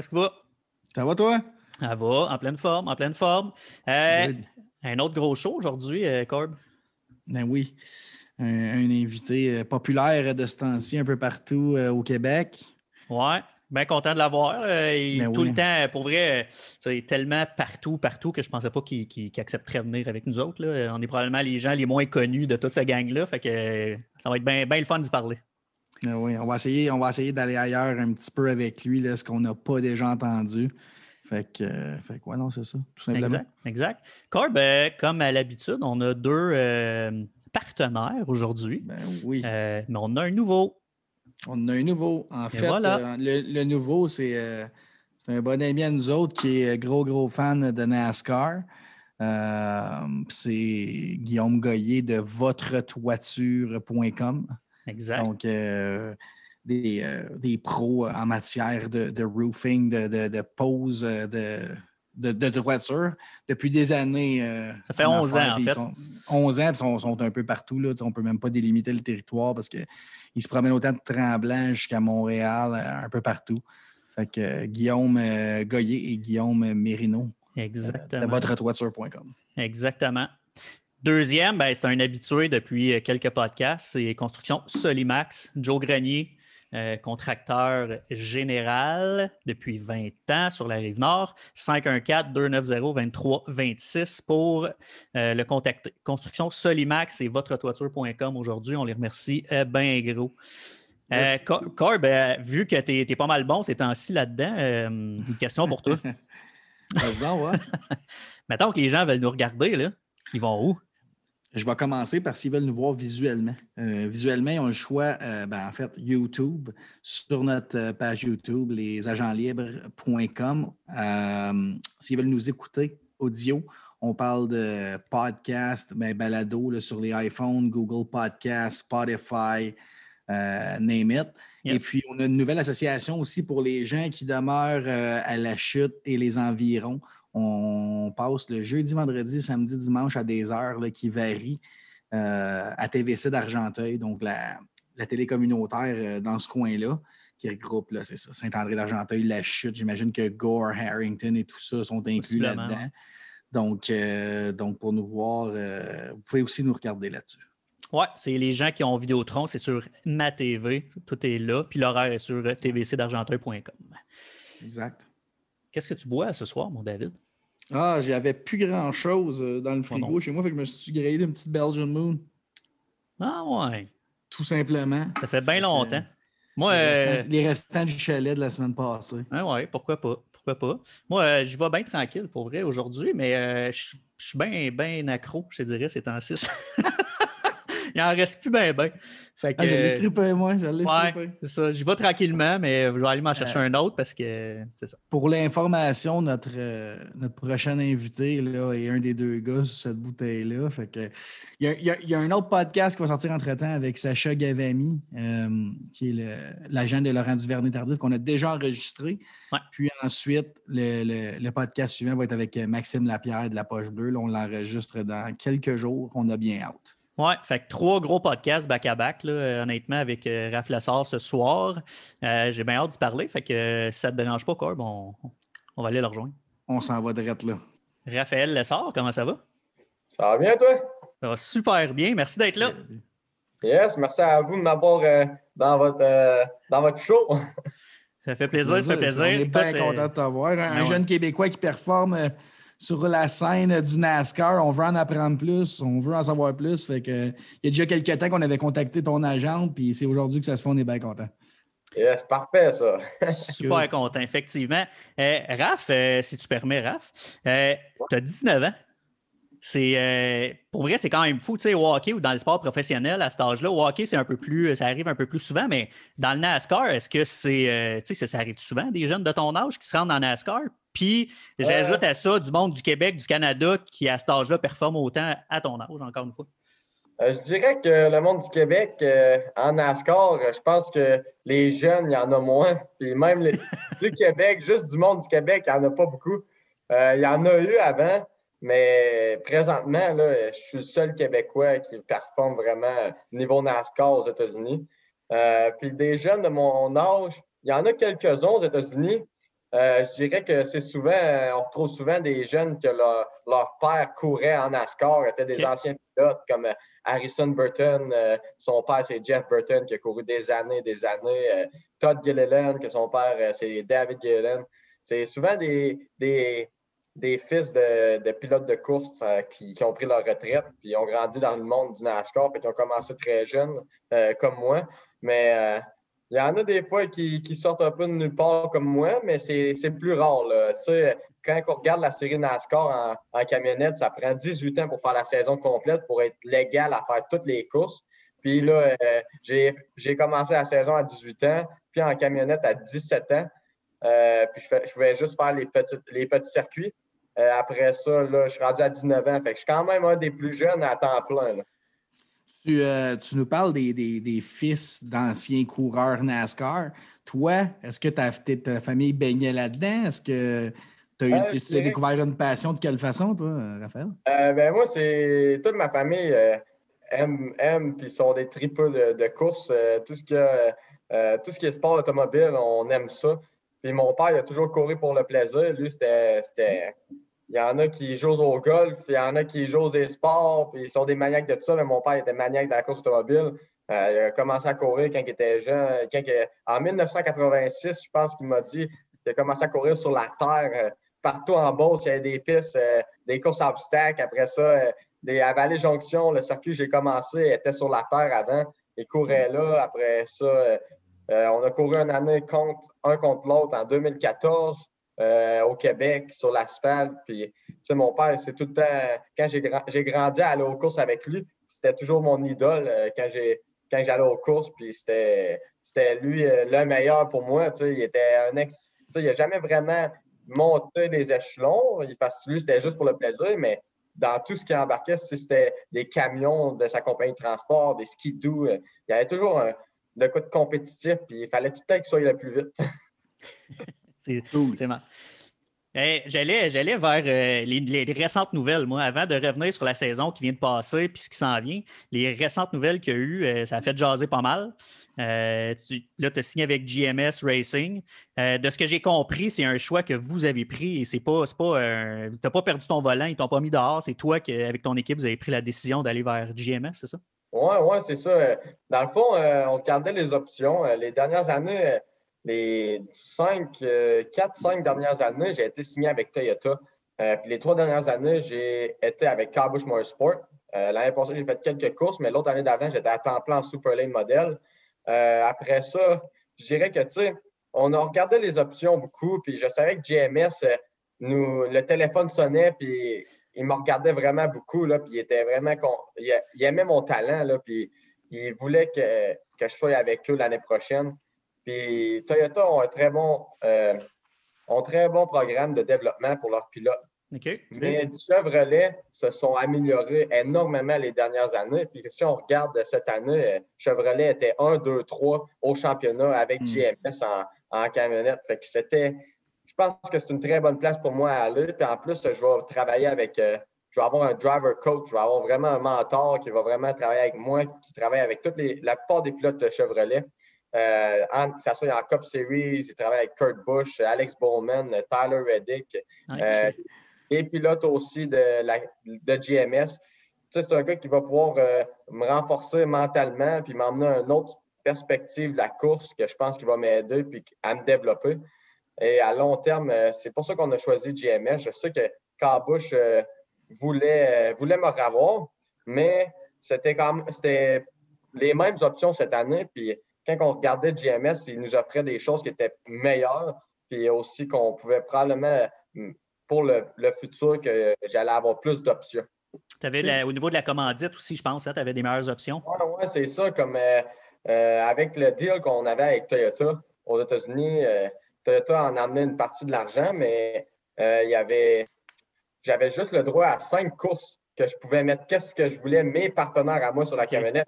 Comment est-ce que va? Ça va toi? Ça va, en pleine forme, en pleine forme. Euh, un autre gros show aujourd'hui, euh, Corb. Ben oui. Un, invité euh, populaire de ce temps-ci un peu partout au Québec. Ouais, bien content de l'avoir. Ben tout le temps, pour vrai, c'est tellement partout, partout que je ne pensais pas qu'il accepterait de venir avec nous autres. On est probablement les gens les moins connus de toute cette gang-là. Fait que ça va être bien le fun d'y parler. Ah oui, on va essayer, on va essayer d'aller ailleurs un petit peu avec lui, là, ce qu'on n'a pas déjà entendu. Fait que, fait quoi, non, c'est ça, tout simplement. Exact, exact. Corb, euh, comme à l'habitude, on a deux euh, partenaires aujourd'hui. Ben oui. Euh, mais on a un nouveau. On a un nouveau. En fait, le, nouveau, c'est un bon ami à nous autres qui est gros, gros fan de NASCAR. c'est Guillaume Goyer de votretoiture.com. Exact. Donc, euh, des, euh, des, pros en matière de, roofing, de, de, pose de, de, voiture depuis des années. Euh, ça fait 11 ans, en fait. 11 ans, ils sont, sont, un peu partout. Là. On ne peut même pas délimiter le territoire parce qu'ils se promènent autant de Tremblant jusqu'à Montréal, un peu partout. Fait que Guillaume Goyer et Guillaume Mérino. Exactement. de votretoiture.com. Exactement. Deuxième, ben, c'est un habitué depuis euh, quelques podcasts, c'est Construction Solimax. Joe Grenier, euh, contracteur général depuis 20 ans sur la rive nord. 514-290-2326 pour euh, le contacter. Construction Solimax et votretoiture.com aujourd'hui. On les remercie bien gros. Corb, vu que tu es, pas mal bon ces temps-ci là-dedans, une question pour toi. Ouais. Mettons que les gens veulent nous regarder, là. Ils vont où? Je vais commencer par s'ils veulent nous voir visuellement. Euh, visuellement, ils ont le choix, euh, ben, en fait, YouTube, sur notre euh, page YouTube, lesagentlibres.com. s'ils veulent nous écouter, audio, on parle de podcast, ben, balado sur les iPhones, Google Podcast, Spotify, name it. Et puis, on a une nouvelle association aussi pour les gens qui demeurent à la chute et les environs. On passe le jeudi, vendredi, samedi, dimanche à des heures qui varient euh, à TVC d'Argenteuil, donc la, télé communautaire euh, dans ce coin-là, qui regroupe, c'est ça, Saint-André d'Argenteuil, La Chute. J'imagine que Gore, Harrington et tout ça sont inclus là-dedans. Donc, euh, donc, pour nous voir, vous pouvez aussi nous regarder là-dessus. Oui, c'est les gens qui ont Vidéotron, c'est sur ma TV, tout est là, puis l'horaire est sur tvcdargenteuil.com. Exact. Qu'est-ce que tu bois ce soir, mon David? Ah, j'avais plus grand-chose euh, dans le frigo chez moi, fait que je me suis grillé une petite Belgian Moon. Ah ouais. Tout simplement. Ça fait bien longtemps. Moi, euh, les, restants, du chalet de la semaine passée. Ah ouais, pourquoi pas? Pourquoi pas? Moi, euh, je vais bien tranquille pour vrai aujourd'hui, mais je suis bien ben accro, je te dirais, ces temps-ci. il en reste plus bien, bien. Fait que, ah, je l'ai strippé, moi. Je l'ai ouais, c'est ça. J'y vais tranquillement, mais je vais aller m'en chercher euh, un autre parce que c'est ça. Pour l'information, notre, euh, notre prochain invité là, est un des deux gars sur cette bouteille-là. Fait que, il, y a, il, y a, un autre podcast qui va sortir entre-temps avec Sacha Gavami, euh, qui est l'agent de Laurent Duvernay-Tardif, qu'on a déjà enregistré. Puis ensuite, le, le, podcast suivant va être avec Maxime Lapierre de La Poche Bleue. Là, on l'enregistre dans quelques jours. On a bien hâte. Oui, fait que trois gros podcasts back-à-back, honnêtement, avec euh, Raph Lessard ce soir. Euh, j'ai bien hâte d'y parler. Fait que si ça ne te dérange pas, quoi, bon, on va aller le rejoindre. On s'en va direct là. Raphaël Lessard, comment ça va? Ça va bien, toi? Ça va super bien. Merci d'être là. Yes, merci à vous de m'avoir euh, dans, votre, dans votre show. Ça fait plaisir, ça fait plaisir. On est bien content de t'avoir. Un, un jeune Québécois qui performe sur la scène du NASCAR. On veut en apprendre plus, on veut en savoir plus. Fait que, il y a déjà quelques temps qu'on avait contacté ton agent, puis c'est aujourd'hui que ça se fait, on est bien content. C'est parfait, ça. Super content, effectivement. Euh, Raph, euh, si tu permets, Raph, euh, tu as 19 ans. C'est pour vrai, c'est quand même fou, tu sais, au hockey ou dans le sport professionnel à cet âge-là. Au hockey, c'est un peu plus, ça arrive un peu plus souvent, mais dans le NASCAR, est-ce que c'est, tu sais, ça arrive souvent des jeunes de ton âge qui se rendent dans le NASCAR? Puis j'ajoute à ça du monde du Québec, du Canada qui, à cet âge-là, performe autant à ton âge, encore une fois. Euh, je dirais que le monde du Québec, euh, en NASCAR, euh, je pense que les jeunes, il y en a moins. Puis même les, du Québec, juste du monde du Québec, il n'y en a pas beaucoup. il y en a eu avant, mais présentement, là, je suis le seul Québécois qui performe vraiment niveau NASCAR aux États-Unis. puis des jeunes de mon âge, il y en a quelques-uns aux États-Unis, je dirais que c'est souvent, on retrouve souvent des jeunes que leur, père courait en NASCAR, étaient des anciens pilotes comme Harrison Burton, son père c'est Jeff Burton qui a couru des années, des années. Todd Gilliland, que son père c'est David Gilliland. C'est souvent des, des fils de, pilotes de course euh, qui, ont pris leur retraite, puis ont grandi dans le monde du NASCAR, puis qui ont commencé très jeunes, euh, comme moi. Mais euh, il y en a des fois qui, sortent un peu de nulle part comme moi, mais c'est plus rare. quand on regarde la série NASCAR en, camionnette, ça prend 18 ans pour faire la saison complète, pour être légal à faire toutes les courses. Puis là, j'ai commencé la saison à 18 ans, puis en camionnette à 17 ans. puis je, pouvais juste faire les les petits circuits. Euh, après ça, là, je suis rendu à 19 ans. Fait que je suis quand même un des plus jeunes à temps plein. Euh, tu, nous parles des, fils d'anciens coureurs NASCAR. Toi, est-ce que ta, ta famille baignait là-dedans? Est-ce que tu as, euh, découvert une passion de quelle façon, toi, Raphaël? ben moi, c'est toute ma famille aime, aime puis sont des tripeux de, de course. tout, ce qui tout ce qui est sport automobile, on aime ça. Puis mon père, il a toujours couru pour le plaisir. Lui, c'était. Il y en a qui jouent au golf, il y en a qui jouent des sports, puis ils sont des maniaques de tout ça, mon père était maniaque de la course automobile. Euh, il a commencé à courir quand il était jeune. en 1986, je pense qu'il m'a dit qu'il a commencé à courir sur la terre. Euh, partout en Beauce, il y avait des pistes, euh, des courses à obstacles. Après ça, des, à Vallée-Jonction, le circuit j'ai commencé était sur la terre avant. Il courait là. Après ça, on a couru une année contre, un contre l'autre en 2014 euh, au Québec sur l'asphalte. Puis, mon père, c'est tout le temps, quand j'ai, grandi à aller aux courses avec lui, c'était toujours mon idole euh, quand, j'allais aux courses. Puis, c'était, lui le meilleur pour moi. il était un ex. il n'a jamais vraiment monté les échelons, parce que lui, c'était juste pour le plaisir, mais dans tout ce qui embarquait, si c'était des camions de sa compagnie de transport, des skidoo, il y avait toujours un, de de compétitif, puis il fallait tout le temps qu'il soit le plus vite. c'est cool. C'est j'allais, j'allais vers euh, les, récentes nouvelles, moi, avant de revenir sur la saison qui vient de passer puis ce qui s'en vient. Les récentes nouvelles qu'il y a eu, euh, ça a fait jaser pas mal. Euh, tu, là, tu as signé avec GMS Racing. de ce que j'ai compris, c'est un choix que vous avez pris et c'est pas, c'est pas tu n'as pas perdu ton volant, ils t'ont pas mis dehors. C'est toi qui, avec ton équipe, vous avez pris la décision d'aller vers GMS, c'est ça? Oui, ouais, c'est ça. Dans le fond, euh, on regardait les options. Les dernières années, euh, les cinq, quatre, cinq dernières années, j'ai été signé avec Toyota. puis les trois dernières années, j'ai été avec Carbush Motorsport. L'année passée, j'ai fait quelques courses, mais l'autre année d'avant, j'étais à temps plein en Super Lane Model. après ça, je dirais que, tu sais, on a regardé les options beaucoup, puis je savais que GMS, nous, le téléphone sonnait, puis il me regardait vraiment beaucoup, là, puis il était vraiment. Il, aimait mon talent, là, puis il voulait que, je sois avec eux l'année prochaine. Puis Toyota ont un très bon, euh, très bon programme de développement pour leurs pilotes. Mais Chevrolet se sont améliorés énormément les dernières années. Puis si on regarde cette année, Chevrolet était 1, 2, 3 au championnat avec GMS hmm. en, en camionnette. Fait que c'était je pense que c'est une très bonne place pour moi à aller. Puis en plus, je vais travailler avec, euh, je vais avoir un driver coach, je vais avoir vraiment un mentor qui va vraiment travailler avec moi, qui travaille avec toutes les, la plupart des pilotes de Chevrolet. Euh, en, ça soit en Cup Series, il travaille avec Kurt Busch, Alex Bowman, Tyler Reddick, euh, et pilote aussi de, la, de GMS. c'est un gars qui va pouvoir me renforcer mentalement puis m'emmener à une autre perspective de la course que je pense qu'il va m'aider puis à me développer. Et à long terme, euh, c'est pour ça qu'on a choisi GMS. Je sais que Carbush euh, voulait, euh, voulait me revoir, mais c'était comme c'était les mêmes options cette année. Puis quand on regardait GMS, ils nous offraient des choses qui étaient meilleures, puis aussi qu'on pouvait probablement, mm, pour le, futur, que j'allais avoir plus d'options. Tu avais au niveau de la commandite aussi, je pense, hein, tu avais des meilleures options. Oui, ouais, c'est ça. Comme avec le deal qu'on avait avec Toyota aux États-Unis, Toyota en amenait une partie de l'argent, mais euh, il y avait, j'avais juste le droit à cinq courses que je pouvais mettre qu'est-ce que je voulais, mes partenaires à moi sur la camionnette.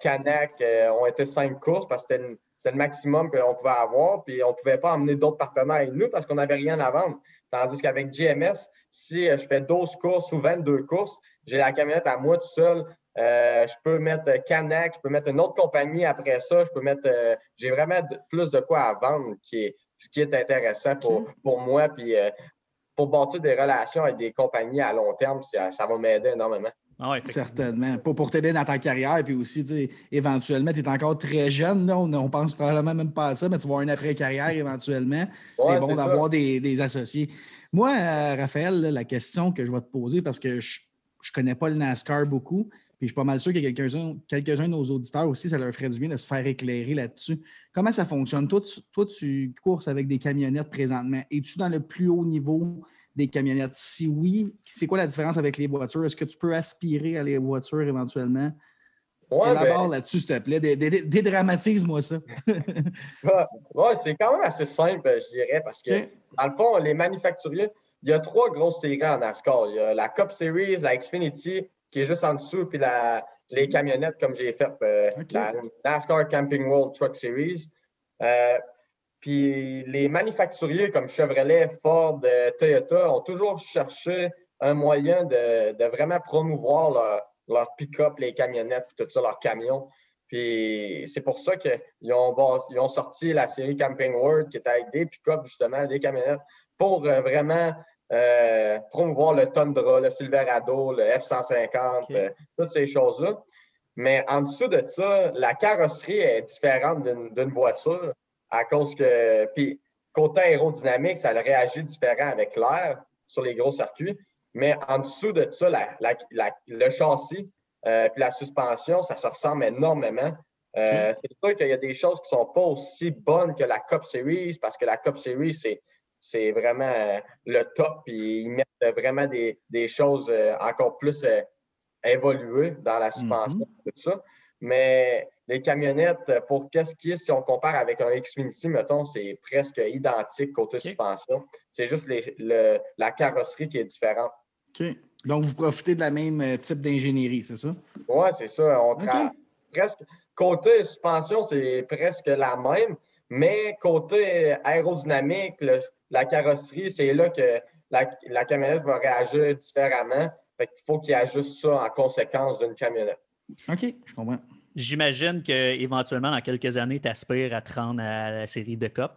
Canac euh, ont été cinq courses parce que c'était le maximum qu'on pouvait avoir, puis on ne pouvait pas emmener d'autres partenaires avec nous parce qu'on n'avait rien à vendre. Tandis qu'avec GMS, si euh, je fais 12 courses ou 22 courses, j'ai la camionnette à moi tout seul. je peux mettre Canac, je peux mettre une autre compagnie après ça, je peux mettre. j'ai vraiment plus de quoi à vendre qui est, ce qui est intéressant pour, pour moi. Puis pour bâtir des relations avec des compagnies à long terme, ça, ça va m'aider énormément. Ah Certainement. Pas pour t'aider dans ta carrière, puis aussi, éventuellement, tu es encore très jeune. On, on, pense probablement même pas à ça, mais tu vas avoir une après-carrière éventuellement. c'est bon d'avoir des, associés. Moi, euh, Raphaël, la question que je vais te poser, parce que je ne connais pas le NASCAR beaucoup, puis je suis pas mal sûr que quelques-uns quelques de nos auditeurs aussi, ça leur ferait du bien de se faire éclairer là-dessus. Comment ça fonctionne? Toi tu, toi, tu courses avec des camionnettes présentement. Es-tu dans le plus haut niveau des camionnettes? Si oui, c'est quoi la différence avec les voitures? Est-ce que tu peux aspirer à les voitures éventuellement? Ouais, ben là-dessus, s'il te plaît. Dédramatise-moi ça. ouais, c'est quand même assez simple, je dirais, parce que, dans le fond, les manufacturiers, il y a trois grosses séries en NASCAR. Il y a la Cup Series, la Xfinity, qui est juste en dessous, puis la, les camionnettes, comme j'ai fait, euh, la NASCAR Camping World Truck Series. Euh, puis les manufacturiers comme Chevrolet, Ford, euh, Toyota ont toujours cherché un moyen de, vraiment promouvoir leur, pick-up, les camionnettes, tout ça, leurs camions. Puis c'est pour ça qu'ils ont, ont sorti la série Camping World qui est avec des pick-up, justement, des camionnettes, pour euh, vraiment euh, promouvoir le Tundra, le Silverado, le F-150, toutes ces choses-là. Mais en dessous de ça, la carrosserie est différente d'une voiture à cause que. Puis, côté aérodynamique, ça réagit différent avec l'air sur les gros circuits. Mais en dessous de ça, le châssis euh, puis la suspension, ça se ressemble énormément. Euh, c'est sûr qu'il y a des choses qui ne sont pas aussi bonnes que la Cup Series parce que la Cup Series, c'est, vraiment euh, le top. Puis ils mettent vraiment des, choses encore plus évoluées dans la suspension, mm-hmm. tout ça. Mais les camionnettes, pour qu'est-ce qui est, si on compare avec un Xfinity, mettons, c'est presque identique côté suspension. C'est juste la carrosserie qui est différente. OK. Donc, vous profitez de la même euh, type d'ingénierie, c'est ça? Oui, c'est ça. On presque Côté suspension, c'est presque la même, mais côté aérodynamique, la carrosserie, c'est là que la, la, camionnette va réagir différemment. Fait qu'il faut qu'il ajuste ça en conséquence d'une camionnette. OK, je comprends. J'imagine qu'éventuellement, dans quelques années, tu aspires à te rendre à la série de COP.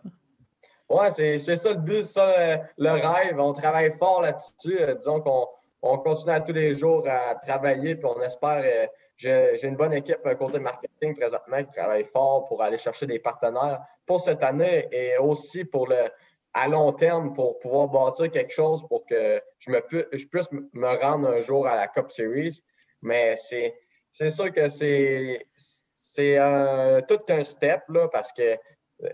Oui, c'est ça le but, ça le rêve. On travaille fort là-dessus. Euh, disons qu'on on continue à tous les jours à travailler, puis on espère. Euh, j'ai une bonne équipe côté marketing présentement qui travaille fort pour aller chercher des partenaires pour cette année et aussi pour le à long terme pour pouvoir bâtir quelque chose pour que je, me, je puisse me rendre un jour à la Cup Series. Mais c'est c'est sûr que c'est tout un step là, parce que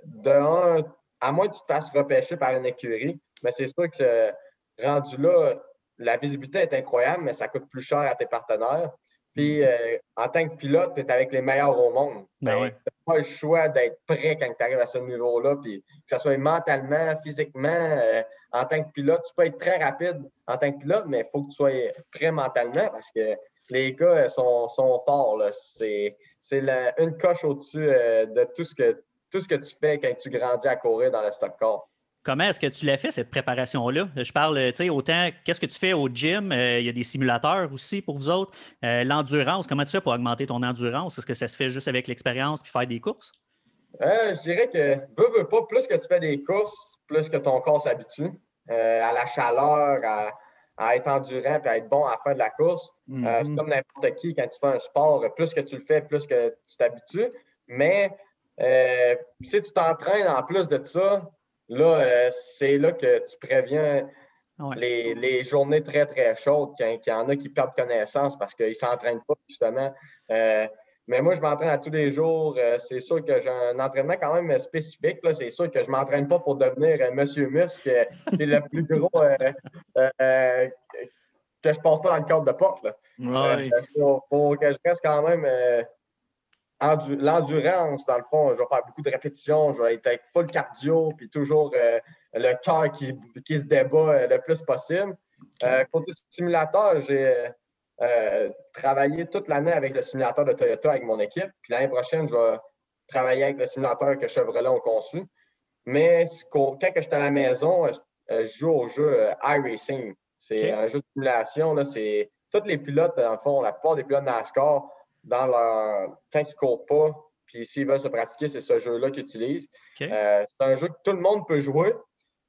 de à moins que tu te fasses repêcher par une écurie, mais c'est sûr que rendu là, la visibilité est incroyable, mais ça coûte plus cher à tes partenaires. Puis euh, en tant que pilote, tu es avec les meilleurs au monde. Ben ben, tu n'as pas le choix d'être prêt quand tu arrives à ce niveau-là. Puis que ce soit mentalement, physiquement, euh, en tant que pilote, tu peux être très rapide en tant que pilote, mais il faut que tu sois prêt mentalement parce que les gars sont, sont forts. C'est une coche au-dessus euh, de tout ce, que, tout ce que tu fais quand tu grandis à courir dans le stock car. Comment est-ce que tu l'as fait, cette préparation-là? Je parle, tu sais, autant, qu'est-ce que tu fais au gym? Euh, il y a des simulateurs aussi pour vous autres. Euh, l'endurance, comment tu fais pour augmenter ton endurance? Est-ce que ça se fait juste avec l'expérience puis faire des courses? je dirais que, veux, veux pas, plus que tu fais des courses, plus que ton corps s'habitue à la chaleur, à, à être endurant et à être bon à faire de la course. Euh, mm-hmm. c'est comme n'importe qui, quand tu fais un sport, plus que tu le fais, plus que tu t'habitues. Mais euh, si tu t'entraînes en plus de ça, là, euh, c'est là que tu préviens les, journées très, très chaudes, qu'il y en a qui perdent connaissance parce qu'ils ne s'entraînent pas, justement. Mais moi, je m'entraîne à tous les jours. Euh, c'est sûr que j'ai un entraînement quand même spécifique. C'est sûr que je ne m'entraîne pas pour devenir euh, Monsieur Muscle, euh, qui est le plus gros que je passe pas dans le cadre de porte. Il faut, que je reste quand même l'endurance, dans le fond. Je vais faire beaucoup de répétitions, je vais être avec full cardio, puis toujours le cœur qui, qui, se débat le plus possible. côté simulateur, j'ai euh, travailler toute l'année avec le simulateur de Toyota avec mon équipe. Puis l'année prochaine, je vais travailler avec le simulateur que Chevrolet ont conçu. Mais quand je suis à la maison, je joue au jeu euh, iRacing. C'est un jeu de simulation. C'est tous les pilotes, dans le fond, la plupart des pilotes NASCAR, dans leur... quand ils ne courent pas, Puis s'ils veulent se pratiquer, c'est ce jeu-là qu'ils utilisent. Euh, c'est un jeu que tout le monde peut jouer,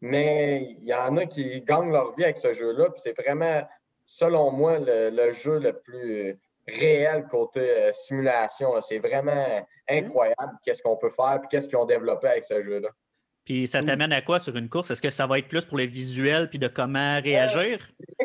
mais il y en a qui gagnent leur vie avec ce jeu-là. Puis c'est vraiment, selon moi, le, jeu le plus réel côté euh, simulation. C'est vraiment incroyable qu'est-ce qu'on peut faire et qu'est-ce qu'ils ont développé avec ce jeu-là. Puis ça t'amène à quoi sur une course? Est-ce que ça va être plus pour le visuel puis de comment réagir?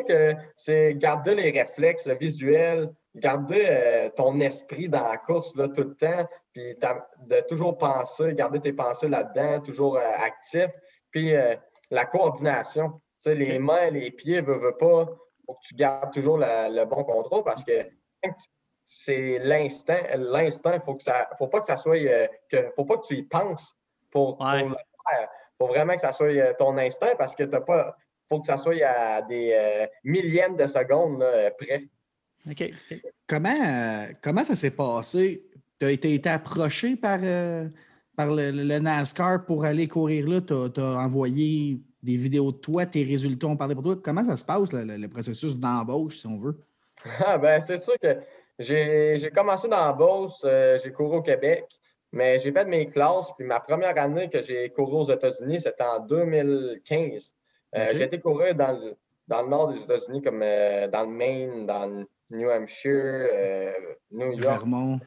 que c'est garder les réflexes, le visuel, garder euh, ton esprit dans la course là, tout le temps, puis de toujours penser, garder tes pensées là-dedans, toujours euh, actif. Puis euh, la coordination, les mains, les pieds, veux, veux pas, faut que tu gardes toujours le bon contrôle parce que c'est l'instant. L'instant, il faut que ça, faut pas que ça soit, que, faut pas que tu y penses pour, pour le faire. faut vraiment que ça soit ton instinct parce que t'as pas, faut que ça soit à des millièmes de secondes près. Comment, euh, comment ça s'est passé? Tu as été, approché par, euh, par le, NASCAR pour aller courir là? Tu as, envoyé des vidéos de toi, tes résultats ont parlé pour toi. Comment ça se passe, le, processus d'embauche, si on veut? Ah, ben, c'est sûr que j'ai commencé dans l'embauche, euh, j'ai couru au Québec, mais j'ai fait mes classes. Puis ma première année que j'ai couru aux États-Unis, c'était en 2015. J'ai été courir dans le, dans le nord des États-Unis, comme dans le Maine, dans le New Hampshire, euh, New York. Vermont.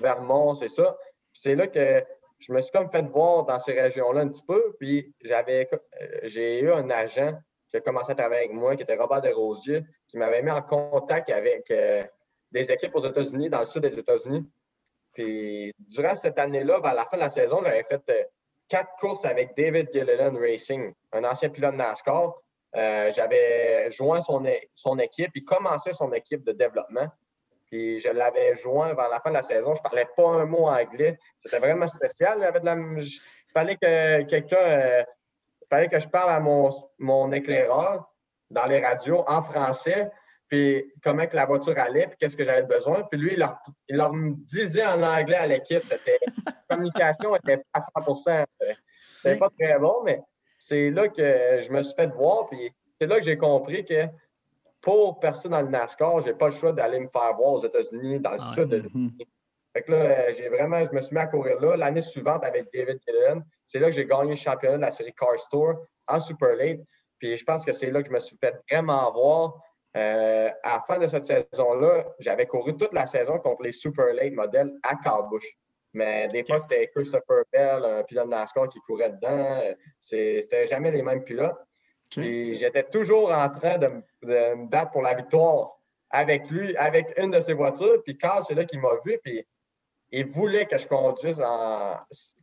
Vermont, c'est ça. C'est là que je me suis comme fait voir dans ces régions-là un petit peu. Puis j'avais, euh, j'ai eu un agent qui a commencé à travailler avec moi, qui était Robert Desrosiers, qui m'avait mis en contact avec euh, des équipes aux États-Unis, dans le sud des États-Unis. Puis durant cette année-là, vers la fin de la saison, j'avais fait quatre courses avec David Gilliland Racing, un ancien pilote NASCAR. Euh, j'avais joint son, son équipe, il commençait son équipe de développement. Puis je l'avais joint vers la fin de la saison. Je ne parlais pas un mot anglais. C'était vraiment spécial. Il, avait de la... fallait que quelqu'un. Euh, fallait que je parle à mon, mon éclaireur dans les radios en français, puis comment que la voiture allait, puis qu'est-ce que j'avais besoin. Puis lui, il leur, il leur disait en anglais à l'équipe. La communication n'était pas à 100% C'était pas très bon, mais c'est là que je me suis fait voir, puis c'est là que j'ai compris que pour percer dans le NASCAR, j'ai pas le choix d'aller me faire voir aux États-Unis, dans le ah, sud mm Fait que là, j'ai vraiment, je me suis mis à courir là. L'année suivante, avec David Gillen, c'est là que j'ai gagné le championnat de la série Car Tour en Super Late. Puis je pense que c'est là que je me suis fait vraiment voir. Euh, à la fin de cette saison-là, j'avais couru toute la saison contre les Super Late modèles à Carbush. Mais des fois, c'était Christopher Bell, un pilote de NASCAR qui courait dedans. C'était jamais les mêmes pilotes. J'étais toujours en train de, me battre pour la victoire avec lui, avec une de ses voitures. Puis Carl, c'est là qu'il m'a vu. Puis il voulait que je conduise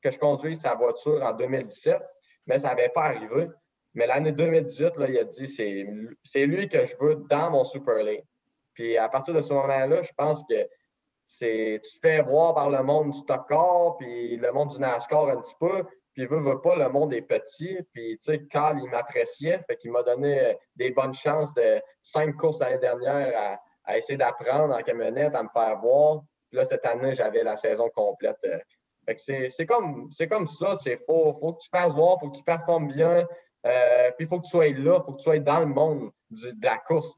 que je conduise sa voiture en 2017, mais ça n'avait pas arrivé. Mais l'année 2018, là, il a dit c'est lui que je veux dans mon Super. Puis à partir de ce moment-là, je pense que c'est tu te fais voir par le monde du stock puis le monde du NASCAR un petit peu, puis veut, veut pas, le monde est petit, puis tu sais, Carl, il m'appréciait, fait qu'il m'a donné euh, des bonnes chances de cinq courses l'année dernière à, essayer d'apprendre en camionnette, à me faire voir. Puis là, cette année, j'avais la saison complète. Euh. Fait que c'est comme, comme ça, c'est faut, faut que tu fasses voir, faut que tu performes bien, euh, puis il faut que tu sois là, faut que tu sois dans le monde de la course.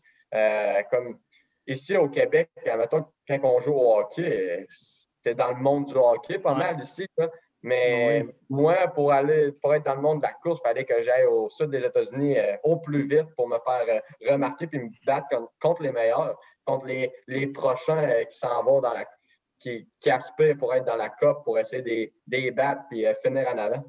comme ici au Québec, quand on joue au hockey, c'était dans le monde du hockey pas mal ici. Mais ah moi, pour aller pour être dans le monde de la course, il fallait que j'aille au sud des États-Unis euh, au plus vite pour me faire euh, remarquer puis me battre contre, les meilleurs, contre les, prochains euh, qui s'en vont dans la qui, qui, aspirent pour être dans la COP, pour essayer de les battre puis finir en avant.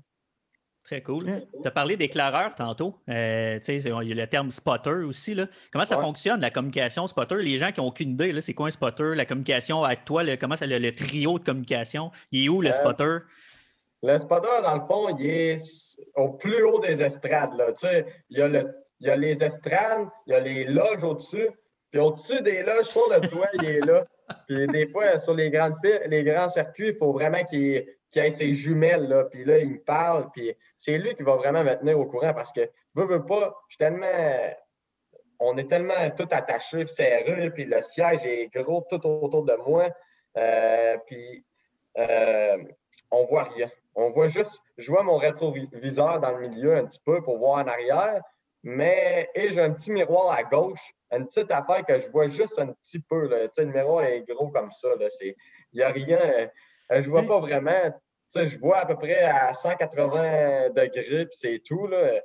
Très cool. Tu as parlé d'éclaireur tantôt. Euh, il y a le terme spotter aussi. Là. Comment ça fonctionne, la communication spotter? Les gens qui n'ont aucune idée, c'est quoi un spotter? La communication avec toi, comment ça, le, trio de communication? Il est où le euh, spotter? Le spotter, dans le fond, il est au plus haut des estrades. Là. Il, y a le, il y a les estrades, il y a les loges au-dessus. Puis au-dessus des loges, sur le toit, il est là. Puis des fois, sur les, grandes, les grands circuits, il faut vraiment qu'il qui a ses jumelles, là, puis là, il me parle, puis c'est lui qui va vraiment me tenir au courant parce que, veux, veux pas, je suis tellement, on est tellement tout attaché, serré, puis le siège est gros tout autour de moi, euh, puis euh, on voit rien. On voit juste, je vois mon rétroviseur dans le milieu un petit peu pour voir en arrière, mais, et j'ai un petit miroir à gauche, une petite affaire que je vois juste un petit peu, là. Tu sais, le miroir est gros comme ça. Il n'y a rien je vois pas vraiment. je vois à peu près à 180 degrés, puis c'est tout. Là.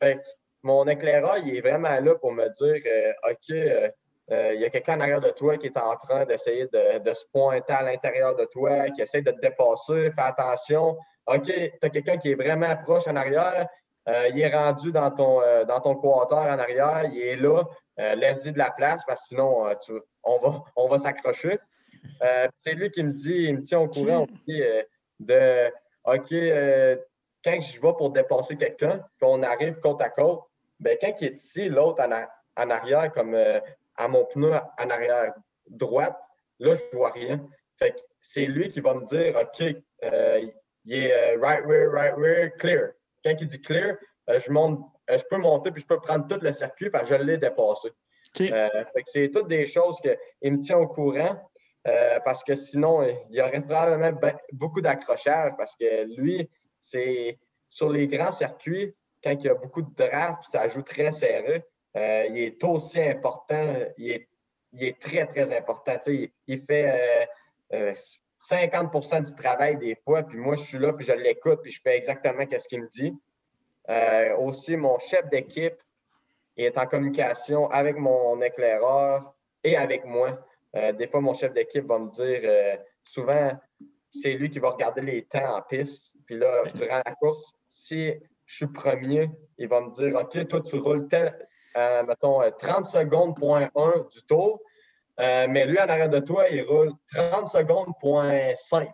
Fait que mon éclaireur, il est vraiment là pour me dire OK, il y a quelqu'un en arrière de toi qui est en train d'essayer de, de, se pointer à l'intérieur de toi, qui essaie de te dépasser, fais attention. OK, tu as quelqu'un qui est vraiment proche en arrière, euh, il est rendu dans ton, euh, dans ton quarter en arrière, il est là, euh, laisse-y de la place parce que sinon, on va, on va s'accrocher. c'est lui qui me dit, il me tient au courant de OK, quand je vais pour dépasser quelqu'un, qu'on arrive côte à côte, ben, quand il est ici, l'autre en, arrière, comme à mon pneu en arrière droite, là, je ne vois rien. Fait c'est lui qui va me dire OK, il est right rear, right rear, clear quand il dit clear, euh, je, monte, euh, je peux monter puis je peux prendre tout le circuit parce que je l'ai dépassé. Euh, c'est toutes des choses qu'il me tient au courant parce que sinon, il y aurait probablement ben, beaucoup d'accrochage parce que lui, c'est sur les grands circuits, quand il y a beaucoup de draft, ça joue très serré. Il est aussi important, il est, il est très, très important. il, il, fait 50% du travail des fois, puis moi, je suis là, puis je l'écoute, puis je fais exactement ce qu'il me dit. Euh, aussi, mon chef d'équipe est en communication avec mon éclaireur et avec moi. Euh, des fois, mon chef d'équipe va me dire, euh, souvent, c'est lui qui va regarder les temps en piste. Puis là, durant la course, si je suis premier, il va me dire, OK, toi, tu roules mettons, 30 secondes, point 1 du tour. Euh, mais lui, en arrière de toi, il roule 30 secondes, point 5.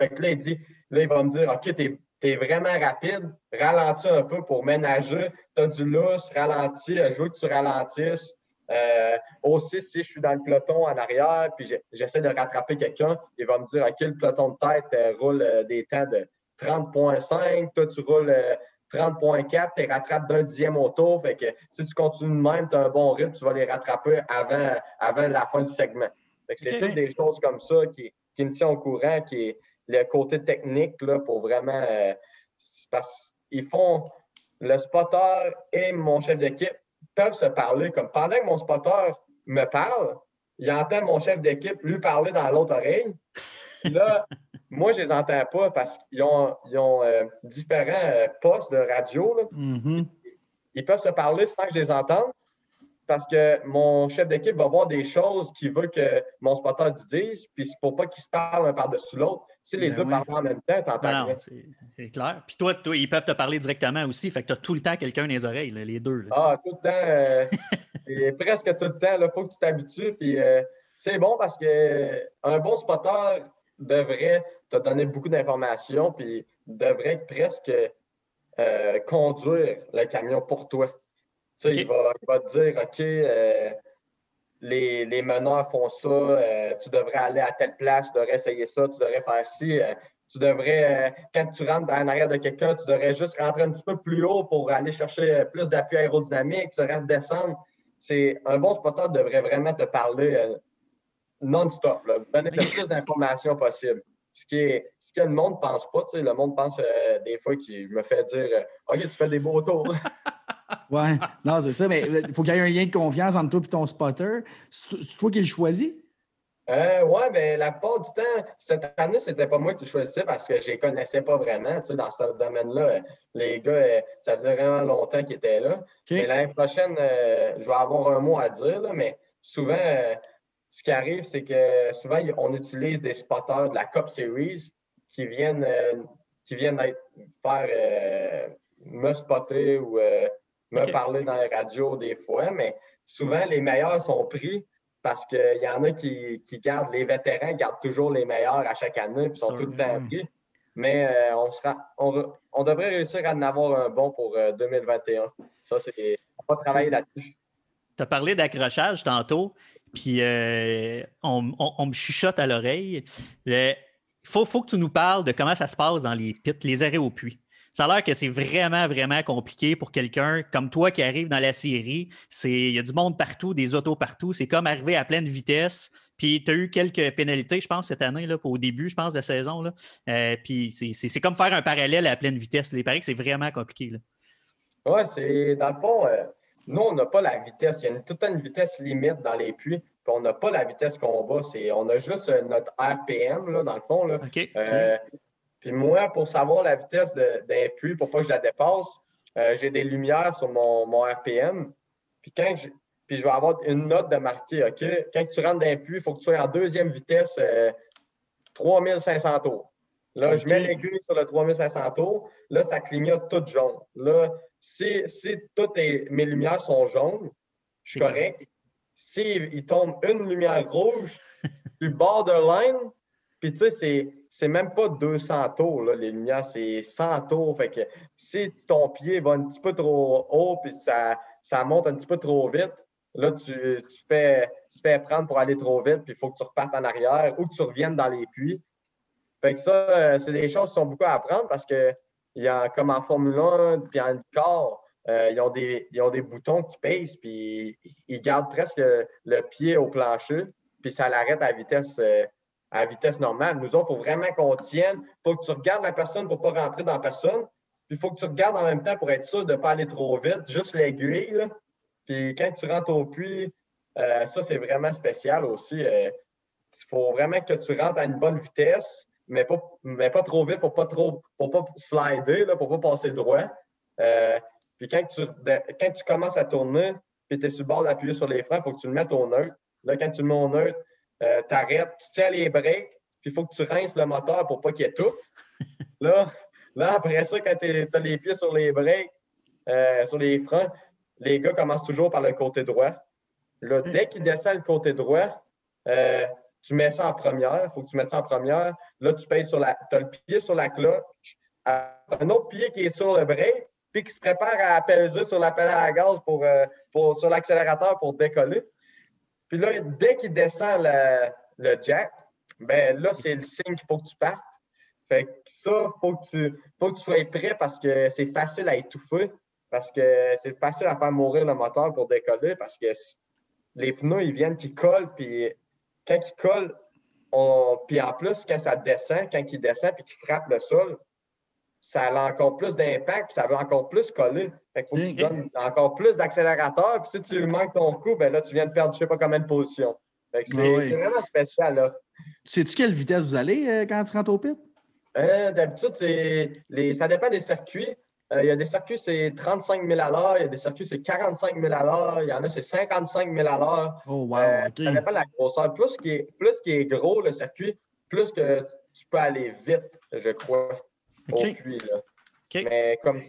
Fait que là, il dit, là, il va me dire, OK, t'es es vraiment rapide, ralentis un peu pour ménager, tu as du lousse, ralentis, je veux que tu ralentisses. Euh, aussi, si je suis dans le peloton en arrière, puis j'essaie de rattraper quelqu'un, il va me dire, OK, le peloton de tête euh, roule des temps de 30.5, toi, tu roules 30.4, tu rattrapes d'un dixième au tour. Fait que si tu continues de même, tu as un bon rythme, tu vas les rattraper avant, avant la fin du segment. c'est toutes des choses comme ça qui, qui me tiennent au courant, qui est le côté technique là, pour vraiment. Euh, parce qu'ils font. Le spotter et mon chef d'équipe peuvent se parler comme pendant que mon spotter me parle, il entend mon chef d'équipe lui parler dans l'autre oreille. Là, moi, je ne les entends pas parce qu'ils ont, euh, différents euh, postes de radio. Mm-hmm. Ils peuvent se parler sans que je les entende parce que mon chef d'équipe va voir des choses qu'il veut que mon spotter dise, puis c'est pour pas qu'ils se parlent un par-dessus l'autre. Si les ben deux parlent en même temps, tu entends Non, c'est clair. Puis toi, toi, ils peuvent te parler directement aussi, fait que tu as tout le temps quelqu'un dans les oreilles, les deux. Ah, tout le temps. Euh, presque tout le temps. Il faut que tu t'habitues. Puis c'est bon parce que un bon spotter devrait te donner beaucoup d'informations, puis devrait presque euh, conduire le camion pour toi. Il, va, te dire, OK, euh, les, les, meneurs font ça, euh, tu devrais aller à telle place, tu devrais essayer ça, tu devrais faire ci. tu devrais, quand tu rentres en arrière de quelqu'un, tu devrais juste rentrer un petit peu plus haut pour aller chercher plus d'appui aérodynamique, tu devrais descendre. C'est un bon spotter devrait vraiment te parler non-stop, donner le plus d'informations possible. Ce, qui est, ce que le monde ne pense pas, le monde pense euh, des fois qu'il me fait dire euh, OK, tu fais des beaux tours. ouais, non, c'est ça, mais il euh, faut qu'il y ait un lien de confiance entre toi et ton spotter. C'est toi qui le choisis? Euh, oui, mais la plupart du temps, cette année, c'était pas moi qui choisissais parce que je les connaissais pas vraiment. Tu sais, dans ce domaine-là, les gars, ça faisait vraiment longtemps qu'ils étaient là. Mais l'année prochaine, je vais avoir un mot à dire, mais souvent, ce qui arrive, c'est que souvent, on utilise des spotters de la Cup Series qui viennent, euh, qui viennent faire euh, me spotter ou euh, me parler dans les radios des fois, mais souvent, les meilleurs sont pris parce qu'il y en a qui, gardent, les vétérans gardent toujours les meilleurs à chaque année et sont tout le temps pris. Mais on, sera, on, devrait réussir à en avoir un bon pour 2021. Ça, c'est. On va travailler là-dessus. Tu as parlé d'accrochage tantôt. Puis euh, on, me chuchote à l'oreille. Il faut, faut, que tu nous parles de comment ça se passe dans les pits, les arrêts au puits. Ça a l'air que c'est vraiment, vraiment compliqué pour quelqu'un comme toi qui arrive dans la série. Il y a du monde partout, des autos partout. C'est comme arriver à pleine vitesse. Puis tu as eu quelques pénalités, je pense, cette année, là, au début, je pense, de la saison. Là. Euh, puis c'est comme faire un parallèle à pleine vitesse. Il paraît que c'est vraiment compliqué. Oui, c'est dans le fond, euh, nous, on n'a pas la vitesse. Il y a une, toute une vitesse limite dans les puits. on n'a pas la vitesse qu'on va. On a juste euh, notre RPM, là, dans le fond. Là. Euh, puis moi, pour savoir la vitesse d'un puits, pour pas que je la dépasse, euh, j'ai des lumières sur mon, mon RPM. Puis quand je, puis je vais avoir une note de marqué, OK, quand tu rentres dans un puits, il faut que tu sois en deuxième vitesse, 3500 tours. Là, je mets l'aiguille sur le 3500 tours. Là, ça clignote tout jaune. Là, si, toutes mes lumières sont jaunes, je suis correct. S'il il tombe une lumière rouge, tu borderline, puis tu sais, c'est même pas 200 tours, là, les lumières, c'est 100 tours. Fait que si ton pied va un petit peu trop haut, puis ça, ça monte un petit peu trop vite, là, tu, tu, fais, tu fais prendre pour aller trop vite, puis il faut que tu repartes en arrière ou que tu reviennes dans les puits. Fait que ça, euh, c'est des choses qui sont beaucoup à apprendre parce que il y a, comme en Formule 1, puis en corps, euh, ils, ont des, ils ont des boutons qui pèsent, puis ils gardent presque le, pied au plancher, puis ça l'arrête à vitesse, euh, à vitesse normale. Nous autres, il faut vraiment qu'on tienne. Il faut que tu regardes la personne pour ne pas rentrer dans personne. Puis il faut que tu regardes en même temps pour être sûr de ne pas aller trop vite, juste l'aiguille. Puis quand tu rentres au puits, ça, c'est vraiment spécial aussi. Il faut vraiment que tu rentres à une bonne vitesse mais pas, mais pas trop vite pour pas trop pour pas slider, là, pour pas passer droit. Euh, puis quand tu, quand tu commences à tourner, puis tu es sur le bord d'appuyer sur les freins, il faut que tu le mettes au neutre. Là, quand tu le mets au neutre, euh, tu arrêtes, tu tiens les breaks, puis il faut que tu rinces le moteur pour pas qu'il étouffe. Là, là, après ça, quand tu as les pieds sur les breaks, euh, sur les freins, les gars commencent toujours par le côté droit. Là, dès qu'ils descendent le côté droit, tu mets ça en première, il faut que tu mettes ça en première. Là, tu payes sur la. As le pied sur la cloche, un autre pied qui est sur le break, puis qui se prépare à peser sur la pédale à gaz pour, euh, pour sur l'accélérateur pour décoller. Puis là, dès qu'il descend le, jack, ben là, c'est le signe qu'il faut que tu partes. Fait que ça, il faut, que tu, faut que tu sois prêt parce que c'est facile à étouffer, parce que c'est facile à faire mourir le moteur pour décoller, parce que les pneus, ils viennent, qui collent, puis quand il colle, puis en plus, quand ça descend, quand il descend puis qu'il frappe le sol, ça a encore plus d'impact, puis ça veut encore plus coller. Fait qu'il faut que tu donnes encore plus d'accélérateur, puis si tu manques ton coup, ben là, tu viens de perdre je ne sais pas combien de positions. Fait que c'est vraiment spécial, là. Sais-tu quelle vitesse vous allez euh, quand tu rentres au pit? Euh, d'habitude, les... ça dépend des circuits. Euh, il y a des circuits, c'est 35 000 à l'heure. Il y a des circuits, c'est 45 000 à l'heure. Il y en a, c'est 55 000 à l'heure. Oh, wow, euh, Ça dépend de la grosseur. Plus qui est, plus qui est gros, le circuit, plus que tu peux aller vite, je crois, au puits. Là. Mais comme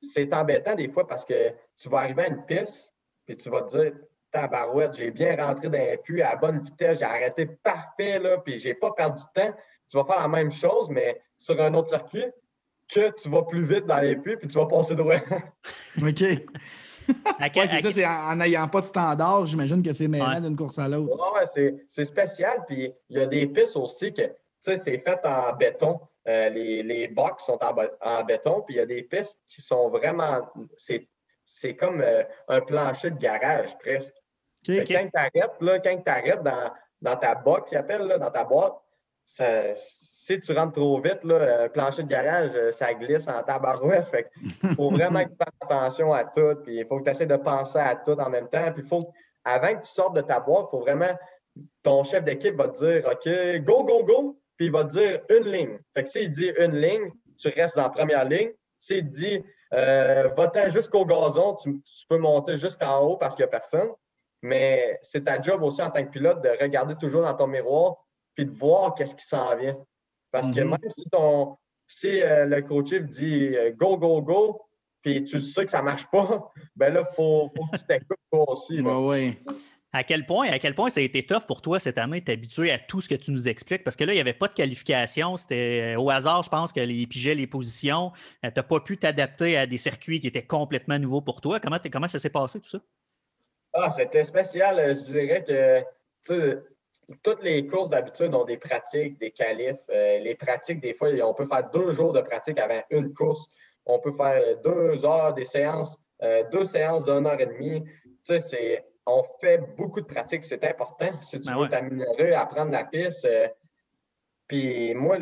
c'est embêtant des fois parce que tu vas arriver à une piste et tu vas te dire Tabarouette, j'ai bien rentré dans un puits à bonne vitesse, j'ai arrêté parfait, là, puis j'ai pas perdu de temps. Tu vas faire la même chose, mais sur un autre circuit que tu vas plus vite dans les puits puis tu vas passer droit. OK. c'est ça, c'est en n'ayant pas de standard, j'imagine que c'est mêlant d'une course à l'autre. Ouais, c'est spécial. Puis il y a des pistes aussi que, tu sais, c'est fait en béton. Euh, les, les box sont en, béton, puis il y a des pistes qui sont vraiment. C'est comme euh, un plancher de garage presque. Quand tu arrêtes, là, quand tu arrêtes dans, dans ta box, appelle, là, dans ta boîte, ça, si tu rentres trop vite, là, un plancher de garage, euh, ça glisse en tabarouette. Fait il faut vraiment que tu fasses attention à tout. Puis il faut que tu essaies de penser à tout en même temps. Puis faut, avant que tu sortes de ta boîte, il faut vraiment. Ton chef d'équipe va te dire OK, go, go, go. Puis il va te dire une ligne. Fait que s'il dit une ligne, tu restes dans la première ligne. S'il dit euh, va-t'en jusqu'au gazon, tu, peux monter jusqu'en haut parce qu'il n'y a personne. Mais c'est ta job aussi en tant que pilote de regarder toujours dans ton miroir puis de voir qu'est-ce qui s'en vient. Parce que mhm. même si, ton, si euh, le coach dit euh, go, go, go, puis tu sais que ça ne marche pas, ben là, il faut, que tu t'écoutes toi aussi. oui. À quel point, à quel point ça a été tough pour toi cette année de t'habituer à tout ce que tu nous expliques? Parce que là, il n'y avait pas de qualification. C'était euh, au hasard, je pense, que les pigeaient les positions. tu n'as pas pu t'adapter à des circuits qui étaient complètement nouveaux pour toi. Comment, comment ça s'est passé, tout ça? Ah, c'était spécial. Je dirais que toutes les courses d'habitude ont des pratiques, des qualifs. Euh, les pratiques, des fois, on peut faire deux jours de pratique avant une course. On peut faire deux heures des séances, euh, deux séances d'une heure et demie. Tu sais, on fait beaucoup de pratiques, c'est important. Si tu ben veux t'améliorer, apprendre la piste. Euh, puis moi,